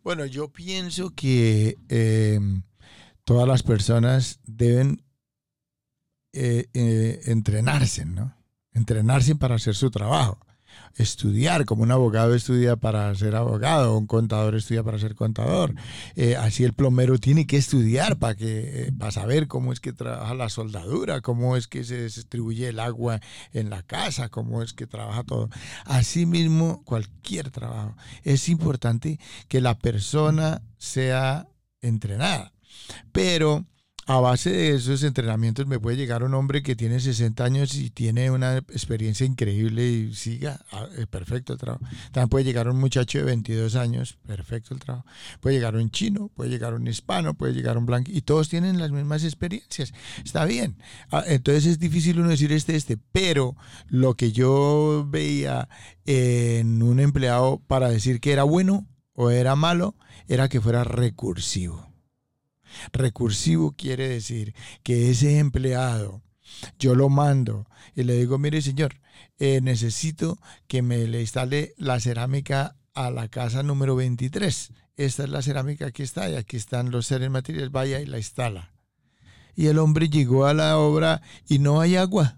B: Bueno, yo pienso que em, todas las personas deben eh, entrenarse, ¿no? Entrenarse para hacer su trabajo estudiar, como un abogado estudia para ser abogado, un contador estudia para ser contador. Eh, así el plomero tiene que estudiar para, que, eh, para saber cómo es que trabaja la soldadura, cómo es que se distribuye el agua en la casa, cómo es que trabaja todo. Asimismo, cualquier trabajo. Es importante que la persona sea entrenada. Pero a base de esos entrenamientos me puede llegar un hombre que tiene 60 años y tiene una experiencia increíble y siga, ah, perfecto el trabajo. También puede llegar un muchacho de 22 años, perfecto el trabajo. Puede llegar un chino, puede llegar un hispano, puede llegar un blanco y todos tienen las mismas experiencias. Está bien. Ah, entonces es difícil uno decir este, este, pero lo que yo veía en un empleado para decir que era bueno o era malo era que fuera recursivo. Recursivo quiere decir que ese empleado, yo lo mando y le digo, mire señor, eh, necesito que me le instale la cerámica a la casa número 23. Esta es la cerámica que está y aquí están los seres materiales, vaya y la instala. Y el hombre llegó a la obra y no hay agua.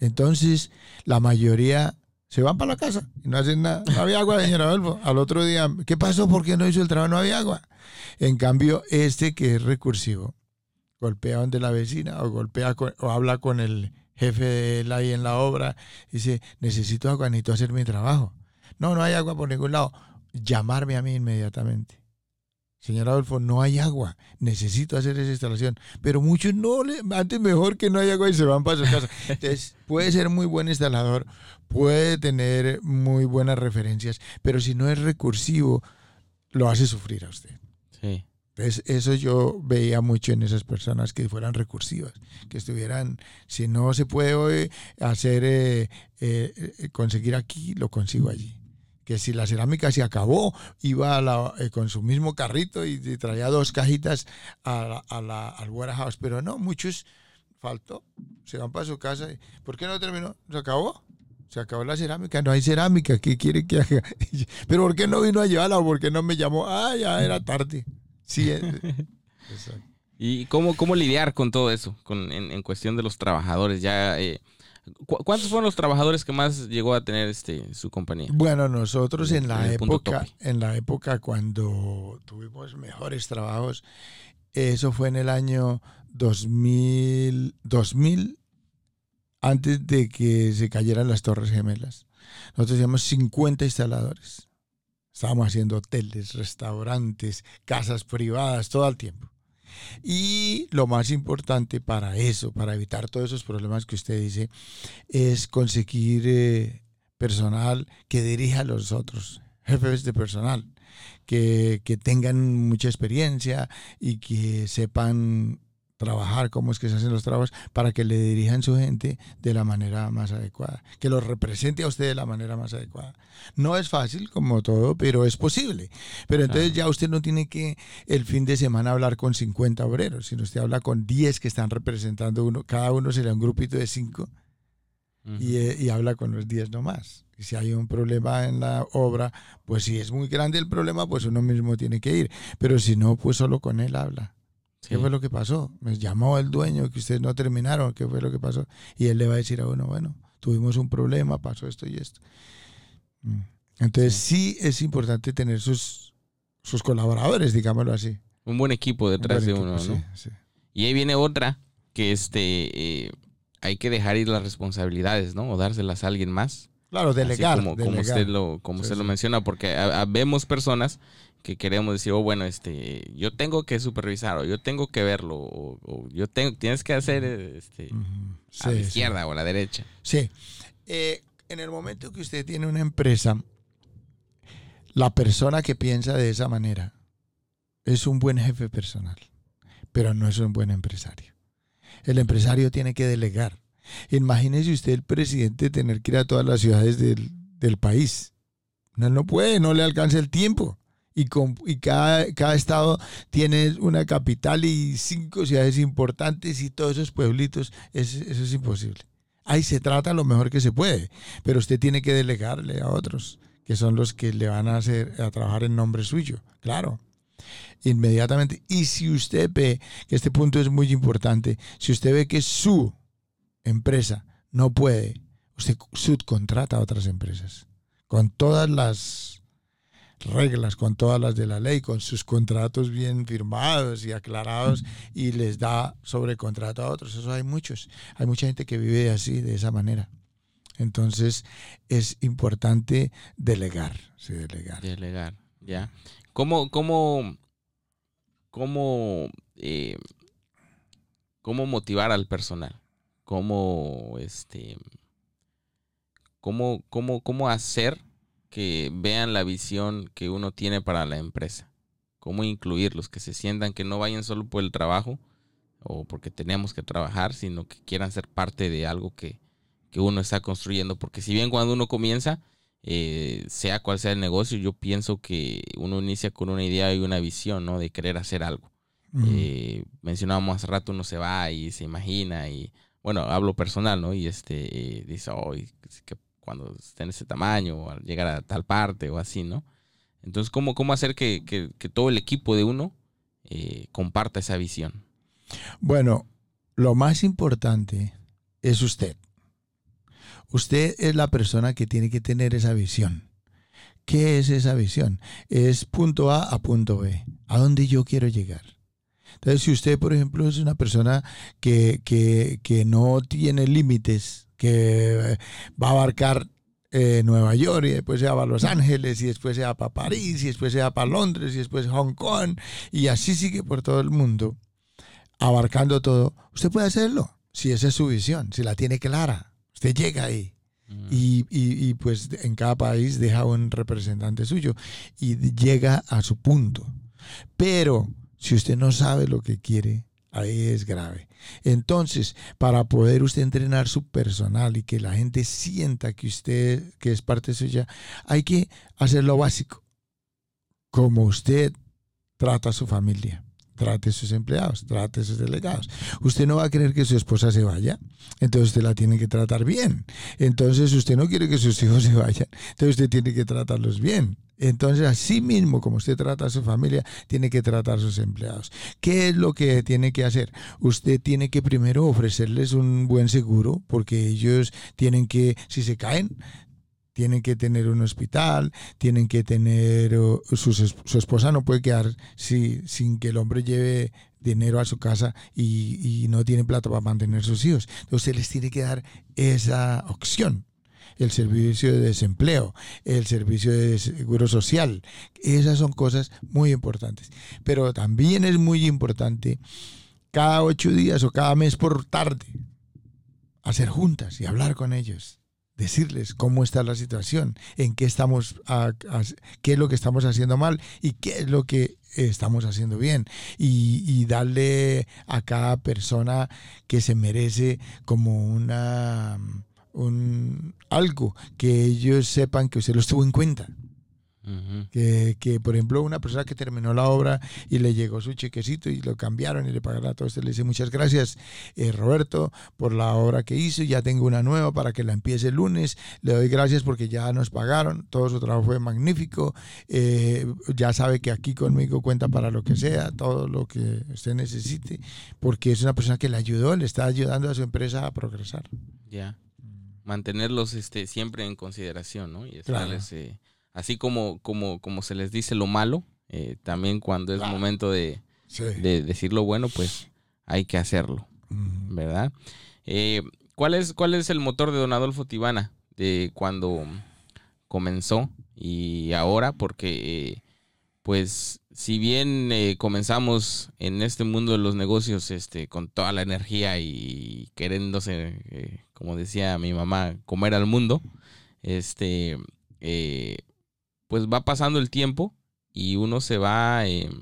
B: Entonces, la mayoría se van para la casa y no hacen nada. No había agua, señor Adolfo. Al otro día, ¿qué pasó? ¿Por qué no hizo el trabajo? No había agua. En cambio, este que es recursivo, golpea donde la vecina o golpea o habla con el jefe de él ahí en la obra, dice, necesito agua, necesito hacer mi trabajo. No, no hay agua por ningún lado. Llamarme a mí inmediatamente. Señor Adolfo, no hay agua, necesito hacer esa instalación. Pero muchos no, le, antes mejor que no haya agua y se van para su casa. Entonces, puede ser muy buen instalador, puede tener muy buenas referencias, pero si no es recursivo, lo hace sufrir a usted.
A: Sí.
B: Entonces, eso yo veía mucho en esas personas que fueran recursivas, que estuvieran, si no se puede hacer, eh, eh, conseguir aquí, lo consigo allí que si la cerámica se acabó, iba eh, con su mismo carrito y, traía dos cajitas a, la, al warehouse. Pero no, muchos faltó, se van para su casa. ¿Por qué no terminó? ¿Se acabó? Se acabó la cerámica, no hay cerámica, ¿qué quiere que haga? Pero ¿por qué no vino a llevarla? ¿Por qué no me llamó? Ah, ya era tarde. Sí, eh,
A: ¿Y cómo, cómo lidiar con todo eso? Con, en, cuestión de los trabajadores, ya... Eh, ¿Cuántos fueron los trabajadores que más llegó a tener este su compañía?
B: Bueno, nosotros en la época, en la época cuando tuvimos mejores trabajos, eso fue en el año 2000, 2000 antes de que se cayeran las Torres Gemelas. Nosotros teníamos 50 instaladores. Estábamos haciendo hoteles, restaurantes, casas privadas, todo el tiempo. Y lo más importante para eso, para evitar todos esos problemas que usted dice, es conseguir eh, personal que dirija a los otros, jefes de personal, que, que tengan mucha experiencia y que sepan trabajar, cómo es que se hacen los trabajos, para que le dirijan su gente de la manera más adecuada, que los represente a usted de la manera más adecuada. No es fácil, como todo, pero es posible. Pero entonces ya usted no tiene que el fin de semana hablar con 50 obreros, sino usted habla con 10 que están representando uno, cada uno será un grupito de 5 y, eh, y, habla con los 10 nomás. Y si hay un problema en la obra, pues si es muy grande el problema, pues uno mismo tiene que ir. Pero si no, pues solo con él habla. ¿Qué fue lo que pasó? Me llamó el dueño que ustedes no terminaron, ¿qué fue lo que pasó? Y él le va a decir a uno, bueno, tuvimos un problema, pasó esto y esto. Mm. Entonces sí, es importante tener sus, sus colaboradores, digámoslo así.
A: Un buen equipo detrás de uno, ¿no? Y ahí viene otra, que este, eh, hay que dejar ir las responsabilidades, ¿no? O dárselas a alguien más.
B: Claro, delegar.
A: como, como usted lo, como usted lo menciona, porque vemos personas que queremos decir, oh, bueno, este, yo tengo que supervisar, o yo tengo que verlo, o, yo tengo, tienes que hacer este, a la izquierda o a la derecha.
B: Sí. Eh, en el momento que usted tiene una empresa, la persona que piensa de esa manera es un buen jefe personal, pero no es un buen empresario. El empresario tiene que delegar. Imagínese usted el presidente tener que ir a todas las ciudades del, del país. No, no puede, no le alcanza el tiempo y, cada, cada, estado tiene una capital y cinco ciudades importantes y todos esos pueblitos, eso es imposible. Ahí se trata lo mejor que se puede, pero usted tiene que delegarle a otros, que son los que le van a hacer a trabajar en nombre suyo, claro. Inmediatamente. Y si usted ve que este punto es muy importante, si usted ve que su empresa no puede, usted subcontrata a otras empresas con todas las reglas, con todas las de la ley, con sus contratos bien firmados y aclarados y les da sobrecontrato a otros. Eso hay muchos. Hay mucha gente que vive así, de esa manera. Entonces es importante delegar, sí, delegar.
A: Delegar, ya. ¿Cómo, cómo, cómo, eh, cómo motivar al personal? ¿Cómo, este, cómo, cómo, cómo hacer que vean la visión que uno tiene para la empresa. Cómo incluirlos, que se sientan que no vayan solo por el trabajo o porque tenemos que trabajar, sino que quieran ser parte de algo que, uno está construyendo. Porque si bien cuando uno comienza, eh, sea cual sea el negocio, yo pienso que uno inicia con una idea y una visión, ¿no? De querer hacer algo. Eh, mencionábamos hace rato, uno se va y se imagina y, bueno, hablo personal, ¿no? Y este, dice, oh, que cuando esté en ese tamaño o al llegar a tal parte o así, ¿no? Entonces, ¿cómo, cómo hacer que, todo el equipo de uno eh, comparta esa visión?
B: Bueno, lo más importante es usted. Usted es la persona que tiene que tener esa visión. ¿Qué es esa visión? Es punto A a punto B. ¿A dónde yo quiero llegar? Entonces, si usted, por ejemplo, es una persona que, que no tiene límites, que va a abarcar eh, Nueva York y después se va a Los Ángeles y después se va para París y después se va para Londres y después Hong Kong y así sigue por todo el mundo, abarcando todo. Usted puede hacerlo si esa es su visión, si la tiene clara. Usted llega ahí. Mm. Y, y, pues en cada país deja un representante suyo y llega a su punto. Pero si usted no sabe lo que quiere, ahí es grave. Entonces, para poder usted entrenar su personal y que la gente sienta que usted, que es parte suya, hay que hacer lo básico. Como usted trata a su familia, trate a sus empleados, trate a sus delegados. Usted no va a querer que su esposa se vaya, entonces usted la tiene que tratar bien. Entonces usted no quiere que sus hijos se vayan, entonces usted tiene que tratarlos bien. Entonces, así mismo como usted trata a su familia, tiene que tratar a sus empleados. ¿Qué es lo que tiene que hacer? Usted tiene que primero ofrecerles un buen seguro, porque ellos tienen que, si se caen, tienen que tener un hospital, tienen que tener, su, esposa no puede quedar si, sin que el hombre lleve dinero a su casa y, y no tiene plata para mantener sus hijos. Entonces, les tiene que dar esa opción el servicio de desempleo, el servicio de seguro social. Esas son cosas muy importantes. Pero también es muy importante cada ocho días o cada mes por tarde hacer juntas y hablar con ellos decirles cómo está la situación, en qué estamos, qué es lo que estamos haciendo mal y qué es lo que estamos haciendo bien. Y, darle a cada persona que se merece como una un algo que ellos sepan que usted los tuvo en cuenta que, por ejemplo, una persona que terminó la obra y le llegó su chequecito y lo cambiaron y le pagaron a todo usted le dice muchas gracias, eh, Roberto, por la obra que hizo. Ya tengo una nueva para que la empiece el lunes. Le doy gracias porque ya nos pagaron. Todo su trabajo fue magnífico. Eh, ya sabe que aquí conmigo cuenta para lo que sea, todo lo que usted necesite, porque es una persona que le ayudó, le está ayudando a su empresa a progresar.
A: Ya. Mantenerlos este, siempre en consideración, ¿no? Y estarles. Eh, así como, como, como se les dice lo malo, eh, también cuando es momento de, decir lo bueno, pues hay que hacerlo, ¿verdad? Eh, ¿cuál, es, ¿Cuál es el motor de Don Adolfo Tibana de cuando comenzó y ahora? Porque, pues, si bien eh, comenzamos en este mundo de los negocios este, con toda la energía y queriéndose, como decía mi mamá, comer al mundo, este, pues va pasando el tiempo y uno se va em,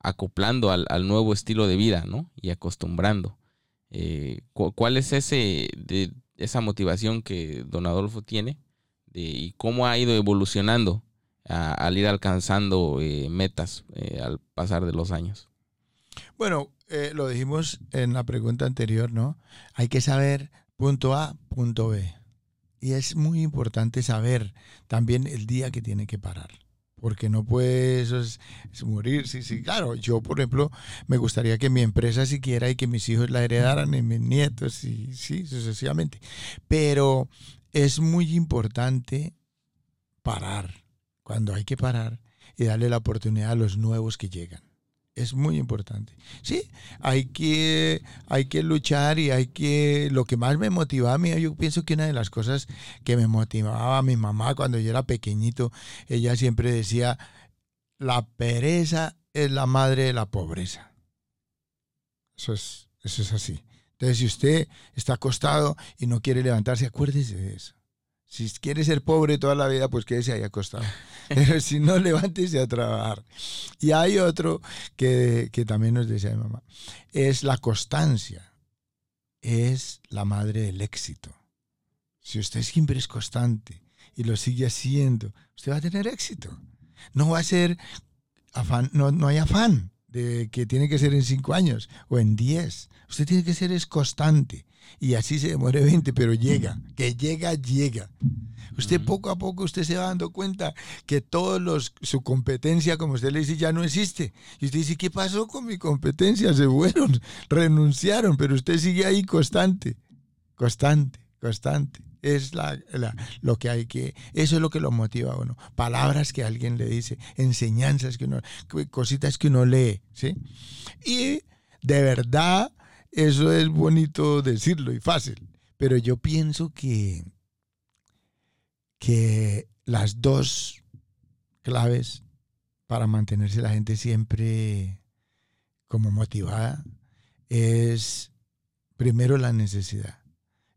A: acoplando al, nuevo estilo de vida, ¿no? Y acostumbrando. Eh, ¿Cuál es ese, de, esa motivación que don Adolfo tiene de, y cómo ha ido evolucionando al ir alcanzando eh, metas eh, al pasar de los años?
B: Bueno, lo dijimos en la pregunta anterior, ¿no? Hay que saber punto A, punto B. Y es muy importante saber también el día que tiene que parar. Porque no puede eso es, morir. Sí, sí, claro. Yo, por ejemplo, me gustaría que mi empresa siquiera y que mis hijos la heredaran y mis nietos y sí, sucesivamente. Pero es muy importante parar cuando hay que parar y darle la oportunidad a los nuevos que llegan es muy importante. Sí, hay que, hay que luchar y hay que... Lo que más me motivaba a mí, yo pienso que una de las cosas que me motivaba a mi mamá cuando yo era pequeñito, ella siempre decía, la pereza es la madre de la pobreza. Eso es, eso es así. Entonces, si usted está acostado y no quiere levantarse, acuérdese de eso. Si quiere ser pobre toda la vida, pues quédese ahí acostado. Pero si no, levántese a trabajar. Y hay otro que, que también nos decía mi mamá. Es la constancia. Es la madre del éxito. Si usted siempre es constante y lo sigue haciendo, usted va a tener éxito. No va a ser afán, no, no hay afán de que tiene que ser en cinco años o en diez. Usted tiene que ser es constante y así se demore 20, pero llega, que llega, llega. Usted poco a poco usted se va dando cuenta que todos los su competencia, como usted le dice, ya no existe. Y usted dice, ¿qué pasó con mi competencia? Se fueron, renunciaron, pero usted sigue ahí constante, constante, constante. Es la, lo que hay que, eso es lo que lo motiva a uno. Palabras que alguien le dice, enseñanzas que uno, cositas que uno lee, ¿sí? Y de verdad, eso es bonito decirlo y fácil, pero yo pienso que, que las dos claves para mantenerse la gente siempre como motivada es primero la necesidad.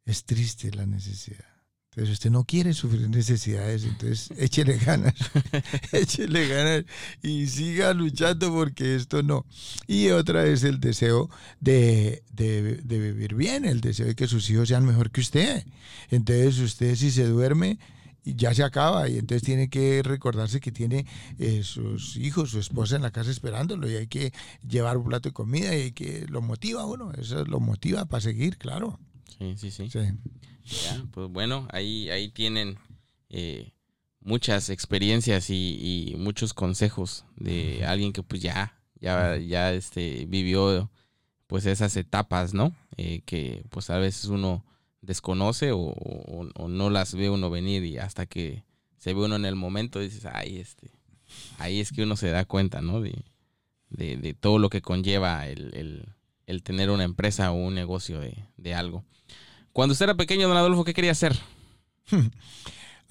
B: Es triste la necesidad. Entonces usted no quiere sufrir necesidades, entonces échele ganas, échele ganas y siga luchando porque esto no. Y otra es el deseo de, de, vivir bien, el deseo de que sus hijos sean mejor que usted. Entonces usted si se duerme ya se acaba y entonces tiene que recordarse que tiene eh, sus hijos, su esposa en la casa esperándolo y hay que llevar un plato de comida y que lo motiva uno, eso lo motiva para seguir, claro.
A: Sí, sí, sí. sí. Ya, pues bueno, ahí, ahí tienen eh, muchas experiencias y, muchos consejos de alguien que pues ya, ya, ya este, vivió pues esas etapas, ¿no? Eh, que pues a veces uno desconoce o, no las ve uno venir y hasta que se ve uno en el momento dices, ay, este, ahí es que uno se da cuenta, ¿no? De, de, todo lo que conlleva el, el, tener una empresa o un negocio de, de algo. Cuando usted era pequeño, don Adolfo, ¿qué quería hacer?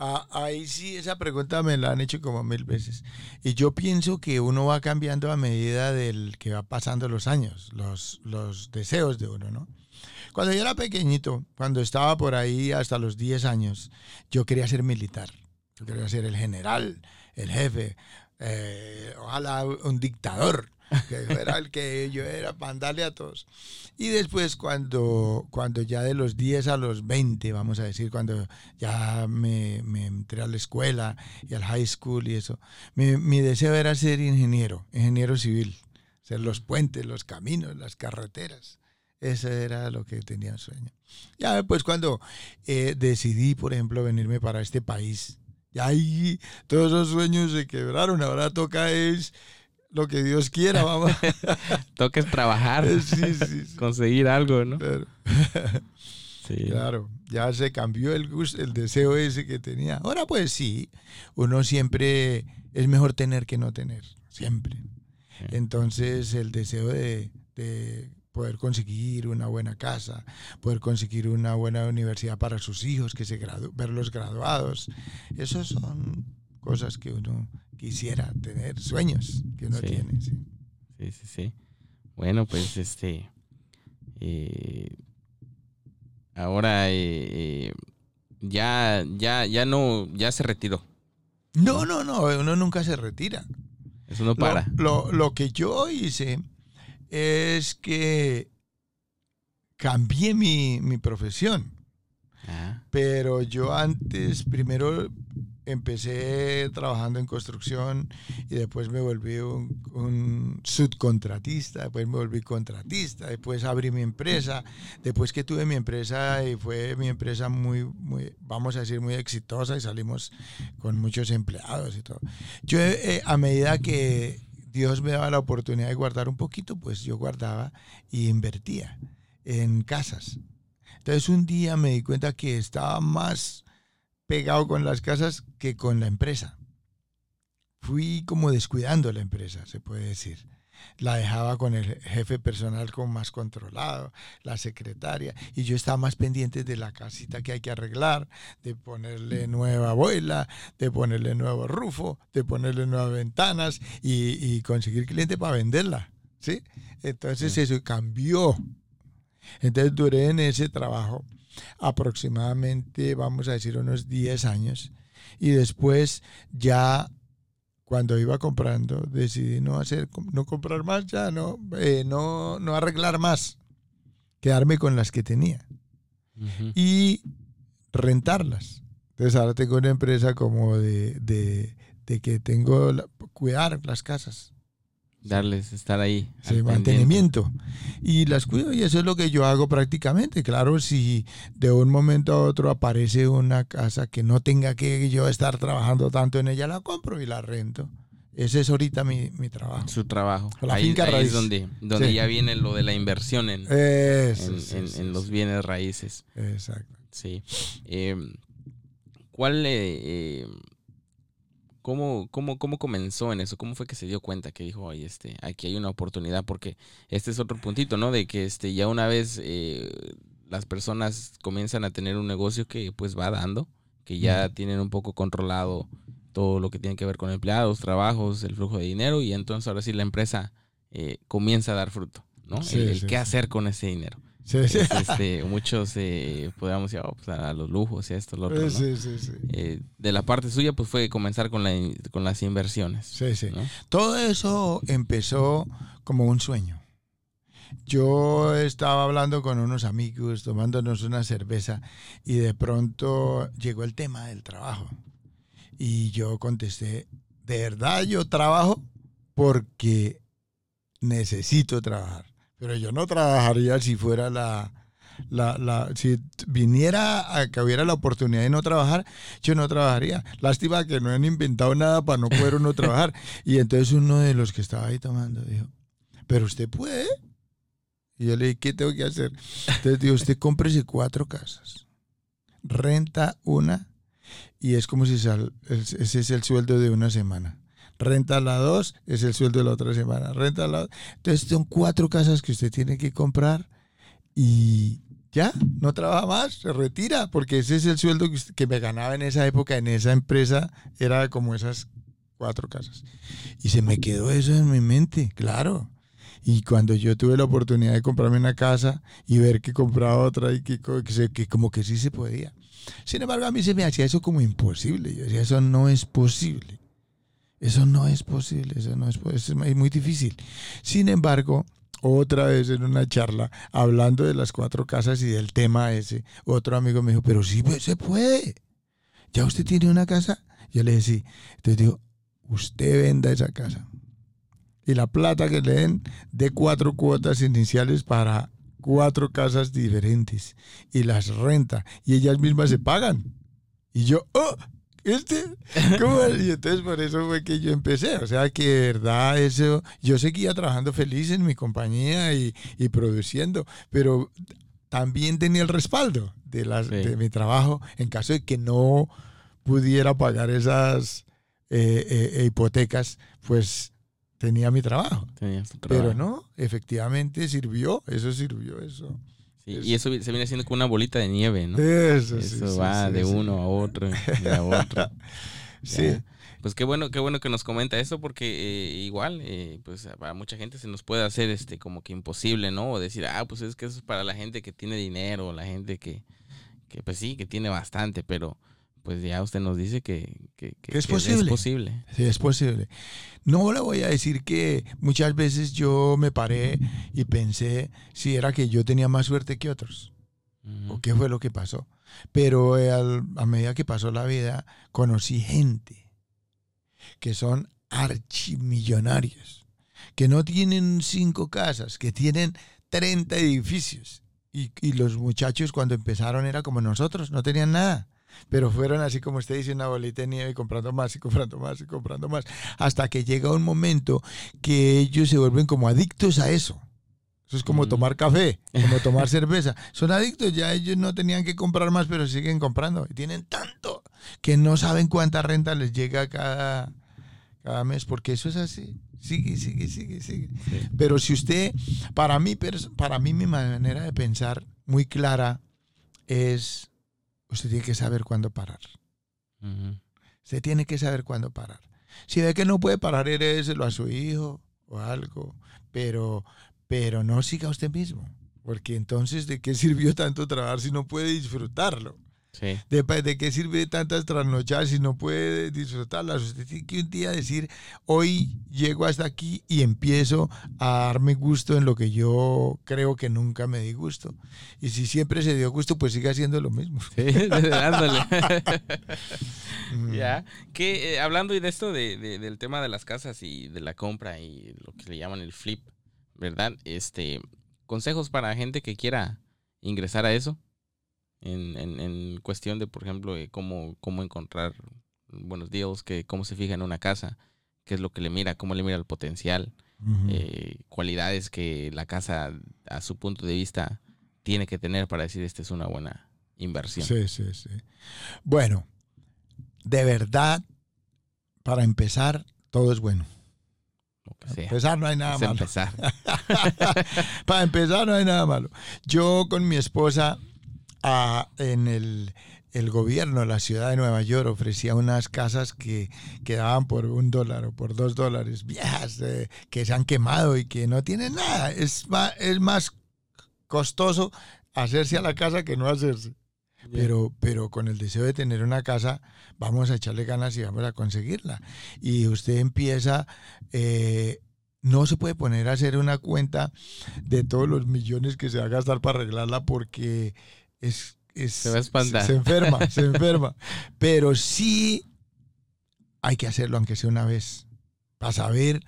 B: Ah, ahí sí, esa pregunta me la han hecho como mil veces. Y yo pienso que uno va cambiando a medida del que va pasando los años, los, los deseos de uno, ¿no? Cuando yo era pequeñito, cuando estaba por ahí hasta los 10 años, yo quería ser militar. Yo quería ser el general, el jefe, eh, ojalá un dictador que era el que yo era para darle a todos. Y después cuando, cuando ya de los 10 a los 20, vamos a decir, cuando ya me, me entré a la escuela y al high school y eso, mi, mi deseo era ser ingeniero, ingeniero civil, ser los puentes, los caminos, las carreteras. Ese era lo que tenía sueño. Ya después cuando eh, decidí, por ejemplo, venirme para este país, ya ahí todos esos sueños se quebraron. Ahora toca es lo que Dios quiera, vamos.
A: Toca es trabajar,
B: Sí, sí, sí.
A: conseguir algo, ¿no?
B: Claro.
A: Sí.
B: Claro, ya se cambió el gusto, el deseo ese que tenía. Ahora pues sí, uno siempre es mejor tener que no tener, siempre. Entonces el deseo de, de poder conseguir una buena casa, poder conseguir una buena universidad para sus hijos, que se verlos graduados, esos son cosas que uno quisiera tener, sueños que uno
A: Sí.
B: tiene. sí.
A: Sí, sí, sí. Bueno, pues este. eh, ahora eh, eh, ya, ya, ya no, ya se retiró.
B: No, no, no, uno nunca se retira.
A: Eso no
B: Lo-
A: para.
B: Lo, lo que yo hice es que cambié mi, mi profesión,
A: Ah,
B: pero yo antes primero empecé trabajando en construcción y después me volví un, un subcontratista, después me volví contratista, después abrí mi empresa, después que tuve mi empresa y fue mi empresa muy, muy vamos a decir, muy exitosa y salimos con muchos empleados y todo. Yo eh, a medida que Dios me daba la oportunidad de guardar un poquito, pues yo guardaba y invertía en casas. Entonces un día me di cuenta que estaba más pegado con las casas que con la empresa. Fui como descuidando la empresa, se puede decir. La dejaba con el jefe personal como más controlado, la secretaria, y yo estaba más pendiente de la casita que hay que arreglar, de ponerle nueva boila, de ponerle nuevo rufo, de ponerle nuevas ventanas y, y conseguir cliente para venderla. ¿sí? Entonces
A: Sí.
B: eso cambió. Entonces duré en ese trabajo aproximadamente, vamos a decir, unos 10 años. Y después ya cuando iba comprando, decidí no hacer, no comprar más, ya no, eh, no, no arreglar más, quedarme con las que tenía y rentarlas. Entonces ahora tengo una empresa como de, de, de que tengo la- cuidar las casas.
A: Darles, estar ahí.
B: Sí, mantenimiento. Y las cuido y eso es lo que yo hago prácticamente. Claro, si de un momento a otro aparece una casa que no tenga que yo estar trabajando tanto en ella, la compro y la rento. Ese es ahorita mi, mi trabajo.
A: Su trabajo.
B: La
A: ahí
B: finca
A: ahí
B: raíz.
A: es donde, donde
B: Sí.
A: ya viene lo de la inversión en,
B: Eso,
A: en, los bienes raíces.
B: Exacto.
A: Sí. Eh, ¿Cuál, eh, eh, cómo, cómo, cómo comenzó en eso? ¿Cómo fue que se dio cuenta que dijo, oye, este, aquí hay una oportunidad? Porque este es otro puntito, ¿no? De que este, ya una vez eh, las personas comienzan a tener un negocio que pues va dando, que ya tienen un poco controlado todo lo que tiene que ver con empleados, trabajos, el flujo de dinero, y entonces ahora sí la empresa eh, comienza a dar fruto, ¿no?
B: Sí,
A: el el
B: sí,
A: qué
B: sí.
A: hacer con ese dinero.
B: Sí, sí.
A: Es, este, muchos eh, podríamos decir, oh, pues, a los lujos y a esto, lo otro, ¿no?
B: Sí, sí, sí.
A: Eh, de la parte suya, pues fue comenzar con, la, con las inversiones.
B: Sí, sí.
A: ¿no?
B: Todo eso empezó como un sueño. Yo estaba hablando con unos amigos, tomándonos una cerveza, y de pronto llegó el tema del trabajo. Y yo contesté, de verdad yo trabajo porque necesito trabajar. Pero yo no trabajaría si fuera la, la, la- si viniera a que hubiera la oportunidad de no trabajar, yo no trabajaría. Lástima que no han inventado nada para no poder uno trabajar. Y entonces uno de los que estaba ahí tomando dijo, pero usted puede. Y yo le dije, ¿qué tengo que hacer? Entonces dijo, usted cómprese cuatro casas, renta una y es como si sal- es- ese es el sueldo de una semana. Renta la dos, es el sueldo de la otra semana. Renta la Entonces son cuatro casas que usted tiene que comprar y ya, no trabaja más, se retira, porque ese es el sueldo que, me ganaba en esa época, en esa empresa, era como esas cuatro casas. Y se me quedó eso en mi mente, claro. Y cuando yo tuve la oportunidad de comprarme una casa y ver que compraba otra y que, que, como que sí se podía. Sin embargo, a mí se me hacía eso como imposible. Yo decía, eso no es posible. Eso no es posible, eso no es, es muy difícil. Sin embargo, otra vez en una charla, hablando de las cuatro casas y del tema ese, otro amigo me dijo, pero sí pues, se puede. ¿Ya usted tiene una casa? Yo le dije, sí. Entonces digo, usted venda esa casa. Y la plata que le den de cuatro cuotas iniciales para cuatro casas diferentes. Y las renta. Y ellas mismas se pagan. Y yo, oh, este, ¿cómo? Y entonces por eso fue que yo empecé. O sea que de verdad eso, yo seguía trabajando feliz en mi compañía y, produciendo, pero también tenía el respaldo de, las, de mi trabajo en caso de que no pudiera pagar esas eh, eh, hipotecas, pues tenía mi trabajo. trabajo. Pero no, efectivamente sirvió, eso sirvió, eso
A: y eso se viene haciendo como una bolita de nieve, ¿no? Eso, eso va de uno a otro, de a otro. sí. Pues qué bueno, qué bueno que nos comenta eso, porque eh, igual, eh, pues a mucha gente se nos puede hacer este como que imposible, ¿no? O decir, ah, pues es que eso es para la gente que tiene dinero, la gente que, que pues sí, que tiene bastante, pero pues ya usted nos dice que,
B: es, posible.
A: es posible.
B: Sí, es posible. No le voy a decir que muchas veces yo me paré y pensé si era que yo tenía más suerte que otros o qué fue lo que pasó. Pero eh, a medida que pasó la vida, conocí gente que son archimillonarios, que no tienen cinco casas, que tienen 30 edificios. Y, y los muchachos cuando empezaron era como nosotros, no tenían nada pero fueron así como usted dice, una bolita de nieve, comprando más y comprando más y comprando más, hasta que llega un momento que ellos se vuelven como adictos a eso. Eso es como tomar café, como tomar cerveza. Son adictos, ya ellos no tenían que comprar más, pero siguen comprando. Y tienen tanto que no saben cuánta renta les llega cada, cada mes, porque eso es así. Sigue, sigue, sigue, sigue. Pero si usted, para mí, para mí mi manera de pensar muy clara es usted tiene que saber cuándo parar. Usted tiene que saber cuándo parar. Si ve que no puede parar, heredéselo a su hijo o algo, pero, pero no siga usted mismo, porque entonces ¿de qué sirvió tanto trabajar si no puede disfrutarlo? De, qué sirve tantas trasnochadas si no puede disfrutarlas? Usted tiene que un día decir, hoy llego hasta aquí y empiezo a darme gusto en lo que yo creo que nunca me di gusto. Y si siempre se dio gusto, pues sigue haciendo lo mismo. Sí, dándole.
A: Mm. ya, que eh, hablando de esto, de, del tema de las casas y de la compra y lo que le llaman el flip, ¿verdad? Este, consejos para gente que quiera ingresar a eso en, en, en cuestión de, por ejemplo, cómo, cómo encontrar buenos deals, que cómo se fija en una casa, qué es lo que le mira, cómo le mira el potencial, eh, cualidades que la casa a su punto de vista tiene que tener para decir esta es una buena inversión.
B: Sí, sí, sí. Bueno, de verdad, para empezar, todo es bueno. Para empezar no hay nada malo. Empezar. para empezar no hay nada malo. Yo con mi esposa en el, gobierno de la ciudad de Nueva York ofrecía unas casas que quedaban por un dólar o por dos dólares, viejas, eh, que se han quemado y que no tienen nada. Es más, es más costoso hacerse a la casa que no hacerse. Pero, pero con el deseo de tener una casa, vamos a echarle ganas y vamos a conseguirla. Y usted empieza, eh, no se puede poner a hacer una cuenta de todos los millones que se va a gastar para arreglarla porque es, se enferma, se enferma. Pero sí hay que hacerlo, aunque sea una vez, para saber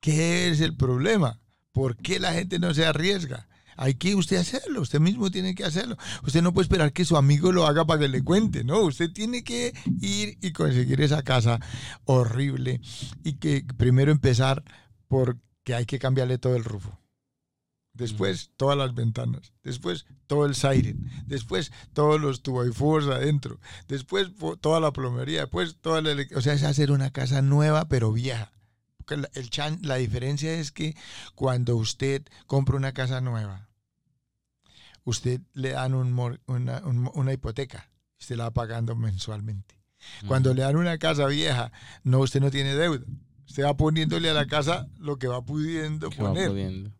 B: qué es el problema, por qué la gente no se arriesga. Hay que usted hacerlo, usted mismo tiene que hacerlo. Usted no puede esperar que su amigo lo haga para que le cuente, no, usted tiene que ir y conseguir esa casa horrible y que primero empezar porque hay que cambiarle todo el rufo después todas las ventanas, después todo el siren, después todos los tubos adentro, después toda la plomería, después toda la O sea, es hacer una casa nueva pero vieja. Porque el chan, la diferencia es que cuando usted compra una casa nueva, usted le dan un una, hipoteca, usted la va pagando mensualmente. Cuando le dan una casa vieja, no, usted no tiene deuda. Usted va poniéndole a la casa lo que va pudiendo poner.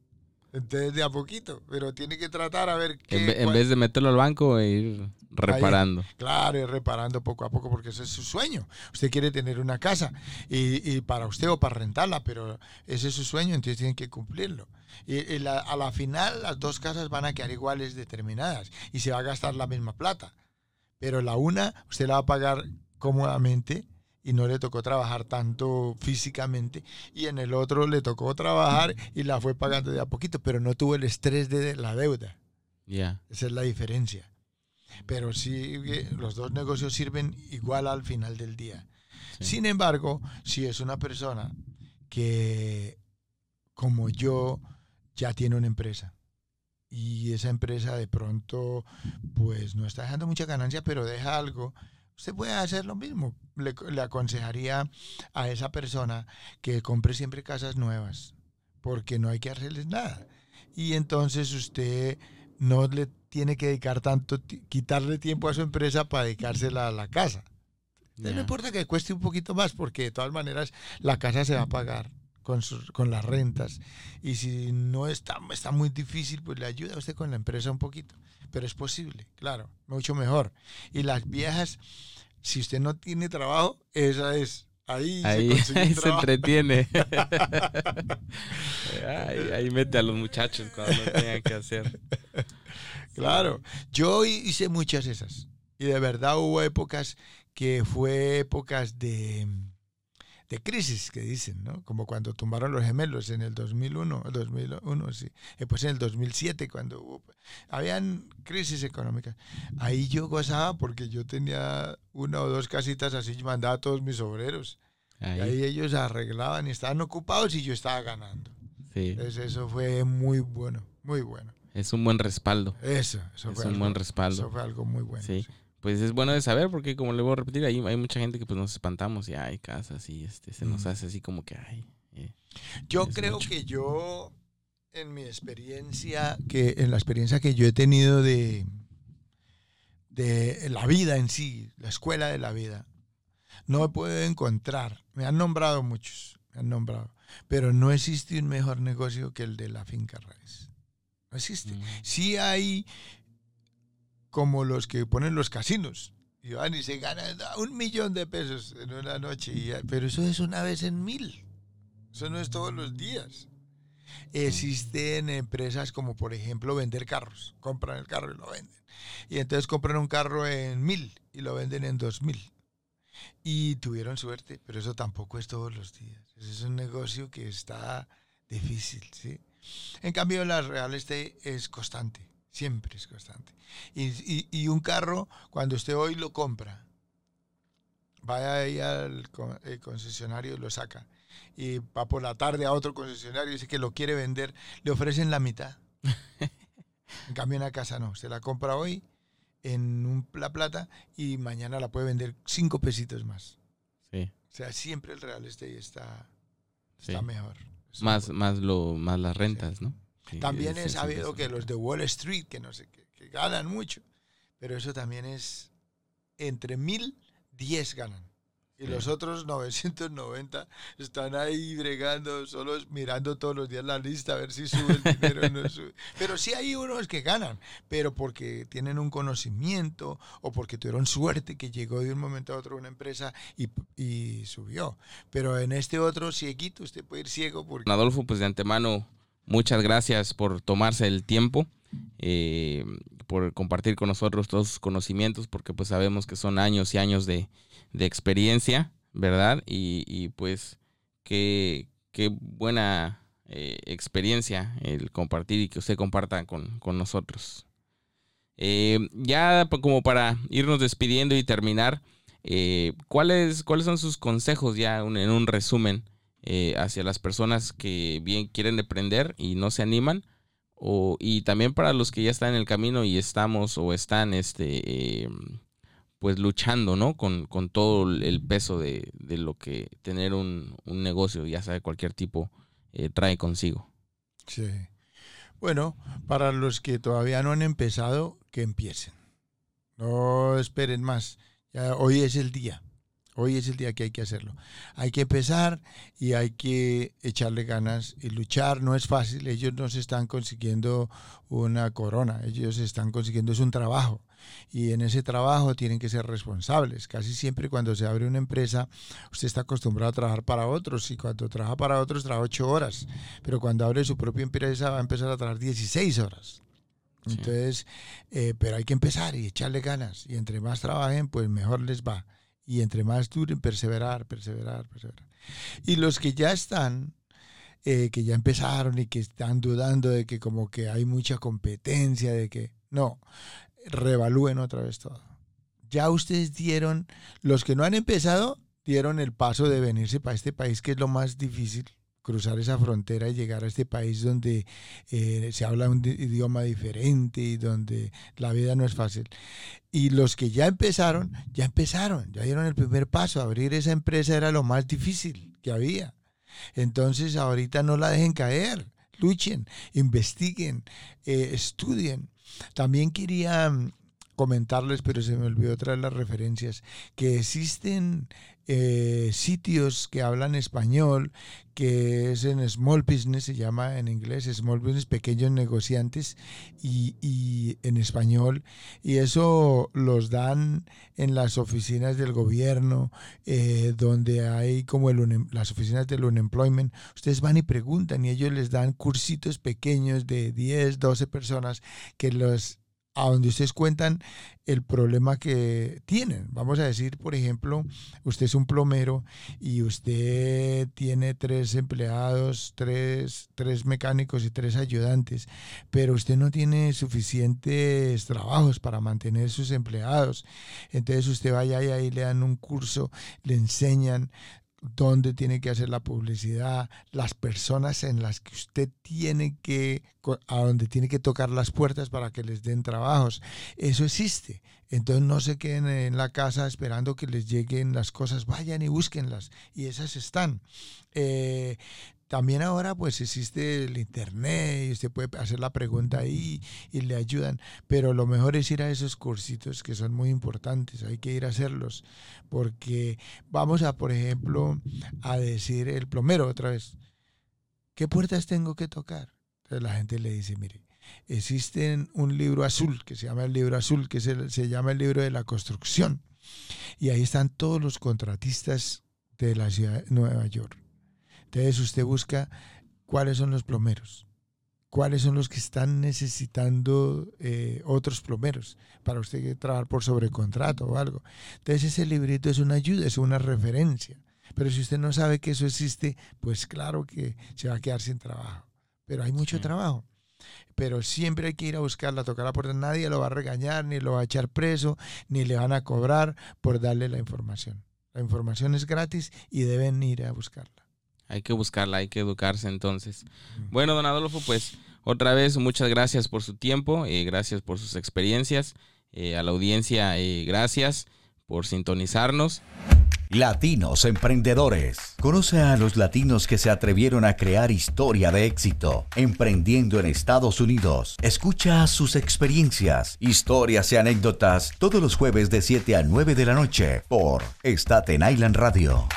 B: Entonces, de a poquito, pero tiene que tratar a ver
A: qué. En, vez de meterlo al banco e ir reparando.
B: claro, ir reparando poco a poco, porque ese es su sueño. Usted quiere tener una casa y, para usted o para rentarla, pero ese es su sueño, entonces tiene que cumplirlo. Y, a la final, las dos casas van a quedar iguales determinadas y se va a gastar la misma plata. Pero la una, usted la va a pagar cómodamente y no le tocó trabajar tanto físicamente y en el otro le tocó trabajar y la fue pagando de a poquito, pero no tuvo el estrés de la deuda.
A: Ya.
B: Esa es la diferencia. Pero sí, los dos negocios sirven igual al final del día. Sin embargo, si es una persona que, como yo, ya tiene una empresa y esa empresa de pronto, pues no está dejando mucha ganancia, pero deja algo, usted puede hacer lo mismo. Le, aconsejaría a esa persona que compre siempre casas nuevas, porque no hay que hacerles nada. Y entonces usted no le tiene que dedicar tanto, quitarle tiempo a su empresa para dedicársela a la casa. No importa que cueste un poquito más, porque de todas maneras la casa se va a pagar con, con las rentas. Y si no está, está muy difícil, pues le ayuda a usted con la empresa un poquito pero es posible, claro, mucho mejor. Y las viejas, si usted no tiene trabajo, esa es. Ahí,
A: se, se entretiene. ahí, mete a los muchachos cuando no tengan que hacer.
B: Claro, yo hice muchas esas. Y de verdad hubo épocas que fue épocas de de crisis que dicen, ¿no? Como cuando tumbaron los gemelos en el 2001, el 2001 sí. Después en el 2007 cuando hubo, habían crisis económicas. Ahí yo gozaba porque yo tenía una o dos casitas así, mandaba a todos mis obreros. Ahí. ahí ellos arreglaban y estaban ocupados y yo estaba ganando. Sí. Entonces eso fue muy bueno, muy bueno.
A: Es un buen respaldo.
B: Eso, eso
A: es un buen respaldo.
B: Eso fue algo muy bueno.
A: sí pues es bueno de saber porque como le voy a repetir, hay, hay mucha gente que pues nos espantamos y hay casas y este, se nos hace así como que hay. Eh,
B: yo creo que yo, en mi experiencia, que en la experiencia que yo he tenido de, de la vida en sí, la escuela de la vida, no he podido encontrar, me han nombrado muchos, me han nombrado, pero no existe un mejor negocio que el de la finca raíz. No existe. Mm. Sí hay como los que ponen los casinos. Y van y se ganan un millón de pesos en una noche. pero eso es una vez en mil. Eso no es todos los días. Existen empresas como, por ejemplo, vender carros. Compran el carro y lo venden. Y entonces compran un carro en mil y lo venden en dos mil. Y tuvieron suerte, pero eso tampoco es todos los días. Es un negocio que está difícil, ¿sí? En cambio, la real estate es constante. Siempre es constante. Y, un carro, cuando usted hoy lo compra, vaya ahí al concesionario y lo saca. Y va por la tarde a otro concesionario y dice que lo quiere vender, le ofrecen la mitad. en cambio, en la casa no. Usted la compra hoy en un, la plata y mañana la puede vender cinco pesitos más.
A: Sí.
B: O sea, siempre el real estate está, está mejor.
A: más, más, lo, más las rentas, ¿no?
B: También he sabido que los de Wall Street, que no sé, que, que ganan mucho, pero eso también es entre mil, diez ganan. Y los otros 990 están ahí bregando, solos mirando todos los días la lista a ver si sube el dinero o no sube. Pero sí hay unos que ganan, pero porque tienen un conocimiento o porque tuvieron suerte que llegó de un momento a otro una empresa y, y subió. Pero en este otro cieguito usted puede ir ciego porque...
A: Adolfo, pues de antemano muchas gracias por tomarse el tiempo, eh, por compartir con nosotros todos sus conocimientos, porque pues sabemos que son años y años de, experiencia, ¿verdad? Y, pues qué, qué buena eh, experiencia el compartir y que usted comparta con, nosotros. Eh, ya como para irnos despidiendo y terminar, ¿cuáles, ¿cuáles son sus consejos ya en un resumen? Eh, hacia las personas que bien quieren emprender y no se animan. O, y también para los que ya están en el camino y estamos o están este, em, pues luchando ¿no? con, todo el peso de, lo que tener un, negocio, ya sea de cualquier tipo, eh, trae consigo.
B: Sí. Bueno, para los que todavía no han empezado, que empiecen. No esperen más. Ya hoy es el día. Hoy es el día que hay que hacerlo. Hay que empezar y hay que echarle ganas y luchar. No es fácil. Ellos no se están consiguiendo una corona. Ellos están consiguiendo es un trabajo. Y en ese trabajo tienen que ser responsables. Casi siempre cuando se abre una empresa, usted está acostumbrado a trabajar para otros. Y cuando trabaja para otros, trabaja ocho horas. Pero cuando abre su propia empresa, va a empezar a trabajar 16 horas. Entonces, eh, pero hay que empezar y echarle ganas. Y entre más trabajen, pues mejor les va y entre más duren, perseverar, perseverar, perseverar. Y los que ya están, eh, que ya empezaron y que están dudando de que como que hay mucha competencia, de que no, revalúen otra vez todo. Ya ustedes dieron, los que no han empezado, dieron el paso de venirse para este país, que es lo más difícil, cruzar esa frontera y llegar a este país donde eh, se habla un idioma diferente y donde la vida no es fácil. Y los que ya empezaron, ya empezaron, ya dieron el primer paso. Abrir esa empresa era lo más difícil que había. Entonces ahorita no la dejen caer, luchen, investiguen, eh, estudien. También quería mm, comentarles, pero se me olvidó traer las referencias, que existen eh, sitios que hablan español, que es en Small Business, se llama en inglés Small Business, pequeños negociantes, y, en español, y eso los dan en las oficinas del gobierno, eh, donde hay como el, las oficinas del unemployment, ustedes van y preguntan y ellos les dan cursitos pequeños de 10, 12 personas que los a donde ustedes cuentan el problema que tienen. Vamos a decir, por ejemplo, usted es un plomero y usted tiene tres empleados, tres, tres mecánicos y tres ayudantes, pero usted no tiene suficientes trabajos para mantener sus empleados. Entonces usted vaya y ahí le dan un curso, le enseñan dónde tiene que hacer la publicidad, las personas en las que usted tiene que, a donde tiene que tocar las puertas para que les den trabajos. Eso existe. Entonces no se queden en la casa esperando que les lleguen las cosas, vayan y búsquenlas. Y esas están. Eh, también ahora pues existe el internet y usted puede hacer la pregunta ahí y le ayudan, pero lo mejor es ir a esos cursitos que son muy importantes, hay que ir a hacerlos, porque vamos a, por ejemplo, a decir el plomero otra vez, ¿qué puertas tengo que tocar? Entonces la gente le dice, mire, existe un libro azul que se llama el libro azul, que se, se llama el libro de la construcción, y ahí están todos los contratistas de la ciudad de Nueva York entonces usted busca cuáles son los plomeros, cuáles son los que están necesitando eh, otros plomeros para usted trabajar por sobrecontrato o algo. Entonces ese librito es una ayuda, es una referencia. Pero si usted no sabe que eso existe, pues claro que se va a quedar sin trabajo. Pero hay mucho trabajo. Pero siempre hay que ir a buscarla, a tocar la puerta. Nadie lo va a regañar, ni lo va a echar preso, ni le van a cobrar por darle la información. La información es gratis y deben ir a buscarla.
A: Hay que buscarla, hay que educarse entonces. Bueno, don Adolfo, pues otra vez muchas gracias por su tiempo, eh, gracias por sus experiencias. Eh, a la audiencia, eh, gracias por sintonizarnos.
D: Latinos Emprendedores. Conoce a los latinos que se atrevieron a crear historia de éxito, emprendiendo en Estados Unidos. Escucha sus experiencias, historias y anécdotas todos los jueves de 7 a 9 de la noche por Staten Island Radio.